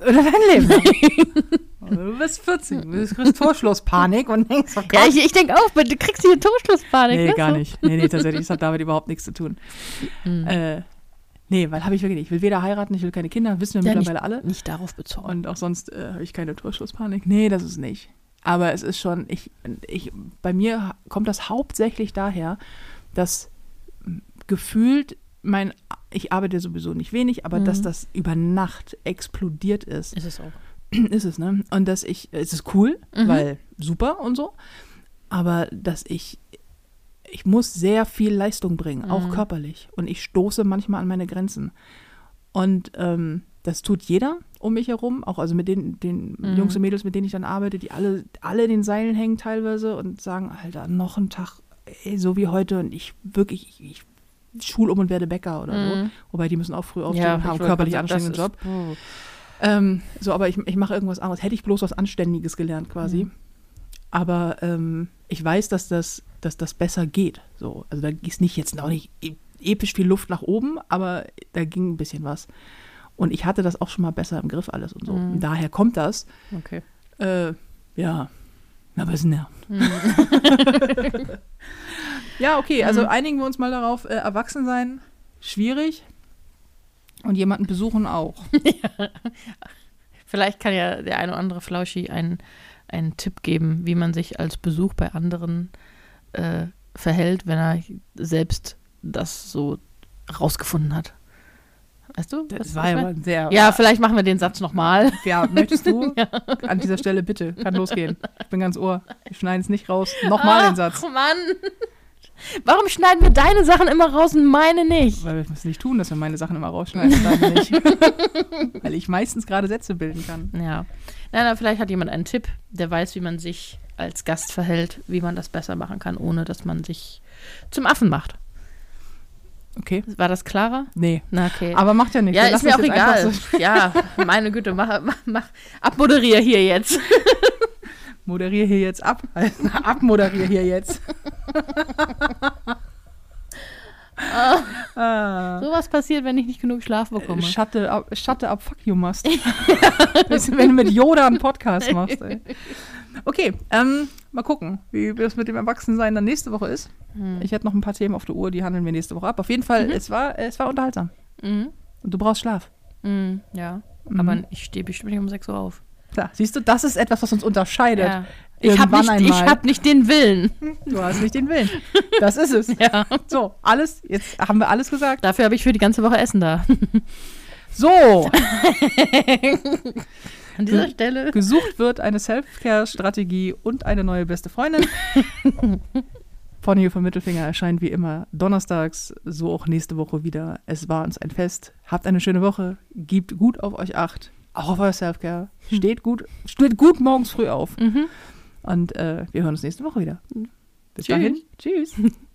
Oder dein Leben lang. Du bist 40, du kriegst Torschlusspanik und denkst, oh Ja, ich, ich denke auch, du kriegst hier Torschlusspanik. Nee, ne? gar So. nicht. Nee, nee, tatsächlich, das hat damit überhaupt nichts zu tun. Hm. Äh, nee, weil habe ich wirklich nicht. Ich will weder heiraten, ich will keine Kinder, wissen wir Ja, mittlerweile alle. Nicht darauf bezogen. Und auch sonst äh, habe ich keine Torschlusspanik. Nee, das ist nicht. Aber es ist schon, ich, ich, bei mir kommt das hauptsächlich daher, dass gefühlt mein, ich arbeite sowieso nicht wenig, aber Mhm. dass das über Nacht explodiert ist, Ist es auch. ist es, ne? Und dass ich, es ist cool, Mhm. weil super und so, aber dass ich, ich muss sehr viel Leistung bringen, auch Mhm. körperlich. Und ich stoße manchmal an meine Grenzen. Und ähm, das tut jeder um mich herum, auch also mit den, den Mhm. Jungs und Mädels, mit denen ich dann arbeite, die alle, alle den Seilen hängen teilweise und sagen, Alter, noch ein Tag, ey, so wie heute und ich wirklich, ich, ich schul um und werde Bäcker oder so. Mhm. Wobei die müssen auch früh aufstehen Ja, und haben körperlich sagen, anstrengenden Job. ist- Ähm, so, aber ich, ich mache irgendwas anderes. Hätte ich bloß was Anständiges gelernt quasi. Mhm. Aber ähm, ich weiß, dass das, dass das besser geht. So, also da ist nicht jetzt noch nicht e- episch viel Luft nach oben, aber da ging ein bisschen was. Und ich hatte das auch schon mal besser im Griff alles und so. Mhm. Und daher kommt das. Okay. Äh, ja, aber es nervt. Mhm. Ja, okay, also Mhm. einigen wir uns mal darauf, äh, erwachsen sein, schwierig. Und jemanden besuchen auch. Vielleicht kann ja der eine oder andere Flauschi einen, einen Tipp geben, wie man sich als Besuch bei anderen äh, verhält, wenn er selbst das so rausgefunden hat. Weißt du? Das was war ja sehr. Ja, vielleicht machen wir den Satz nochmal. Ja, möchtest du? An dieser Stelle bitte. Kann losgehen. Ich bin ganz ohr. Wir schneiden es nicht raus. Nochmal den Satz. Ach, Mann. Warum schneiden wir deine Sachen immer raus und meine nicht? Weil wir es nicht tun, dass wir meine Sachen immer rausschneiden. und deine nicht. Weil ich meistens gerade Sätze bilden kann. Ja. Nein, aber vielleicht hat jemand einen Tipp, der weiß, wie man sich als Gast verhält, wie man das besser machen kann, ohne dass man sich zum Affen macht. Okay? War das klarer? Nee. Na, okay. Aber macht ja nichts. ja, ist mir auch egal. So, Ja, meine Güte, mach, mach, mach. Abmoderier hier jetzt. moderiere hier jetzt ab. Abmoderiere hier jetzt. ah. Sowas passiert, wenn ich nicht genug Schlaf bekomme. Schatte ab, Schatte ab, fuck you must. Wenn du mit Yoda einen Podcast machst. Ey. Okay, ähm, mal gucken, wie das mit dem Erwachsensein dann nächste Woche ist. Hm. Ich hätte noch ein paar Themen auf der Uhr, die handeln wir nächste Woche ab. Auf jeden Fall, es, war, es war unterhaltsam. Mhm. Und du brauchst Schlaf. Mhm. Ja, Mhm. aber ich stehe bestimmt nicht um 6 Uhr auf. Da, siehst du, das ist etwas, was uns unterscheidet. Ja. Ich habe nicht, ich hab nicht den Willen. Du hast nicht den Willen. Das ist es. Ja. So, alles, jetzt haben wir alles gesagt. Dafür habe ich für die ganze Woche Essen da. So, An dieser Stelle. gesucht wird eine Self-Care-Strategie und eine neue beste Freundin. Pony von Mittelfinger erscheint wie immer donnerstags, so auch nächste Woche wieder. Es war uns ein Fest. Habt eine schöne Woche. Gebt gut auf euch acht. Auch auf euer Self-Care. Steht gut, steht gut morgens früh auf. Mhm. Und äh, wir hören uns nächste Woche wieder. Bis Tschüss. dahin. Tschüss.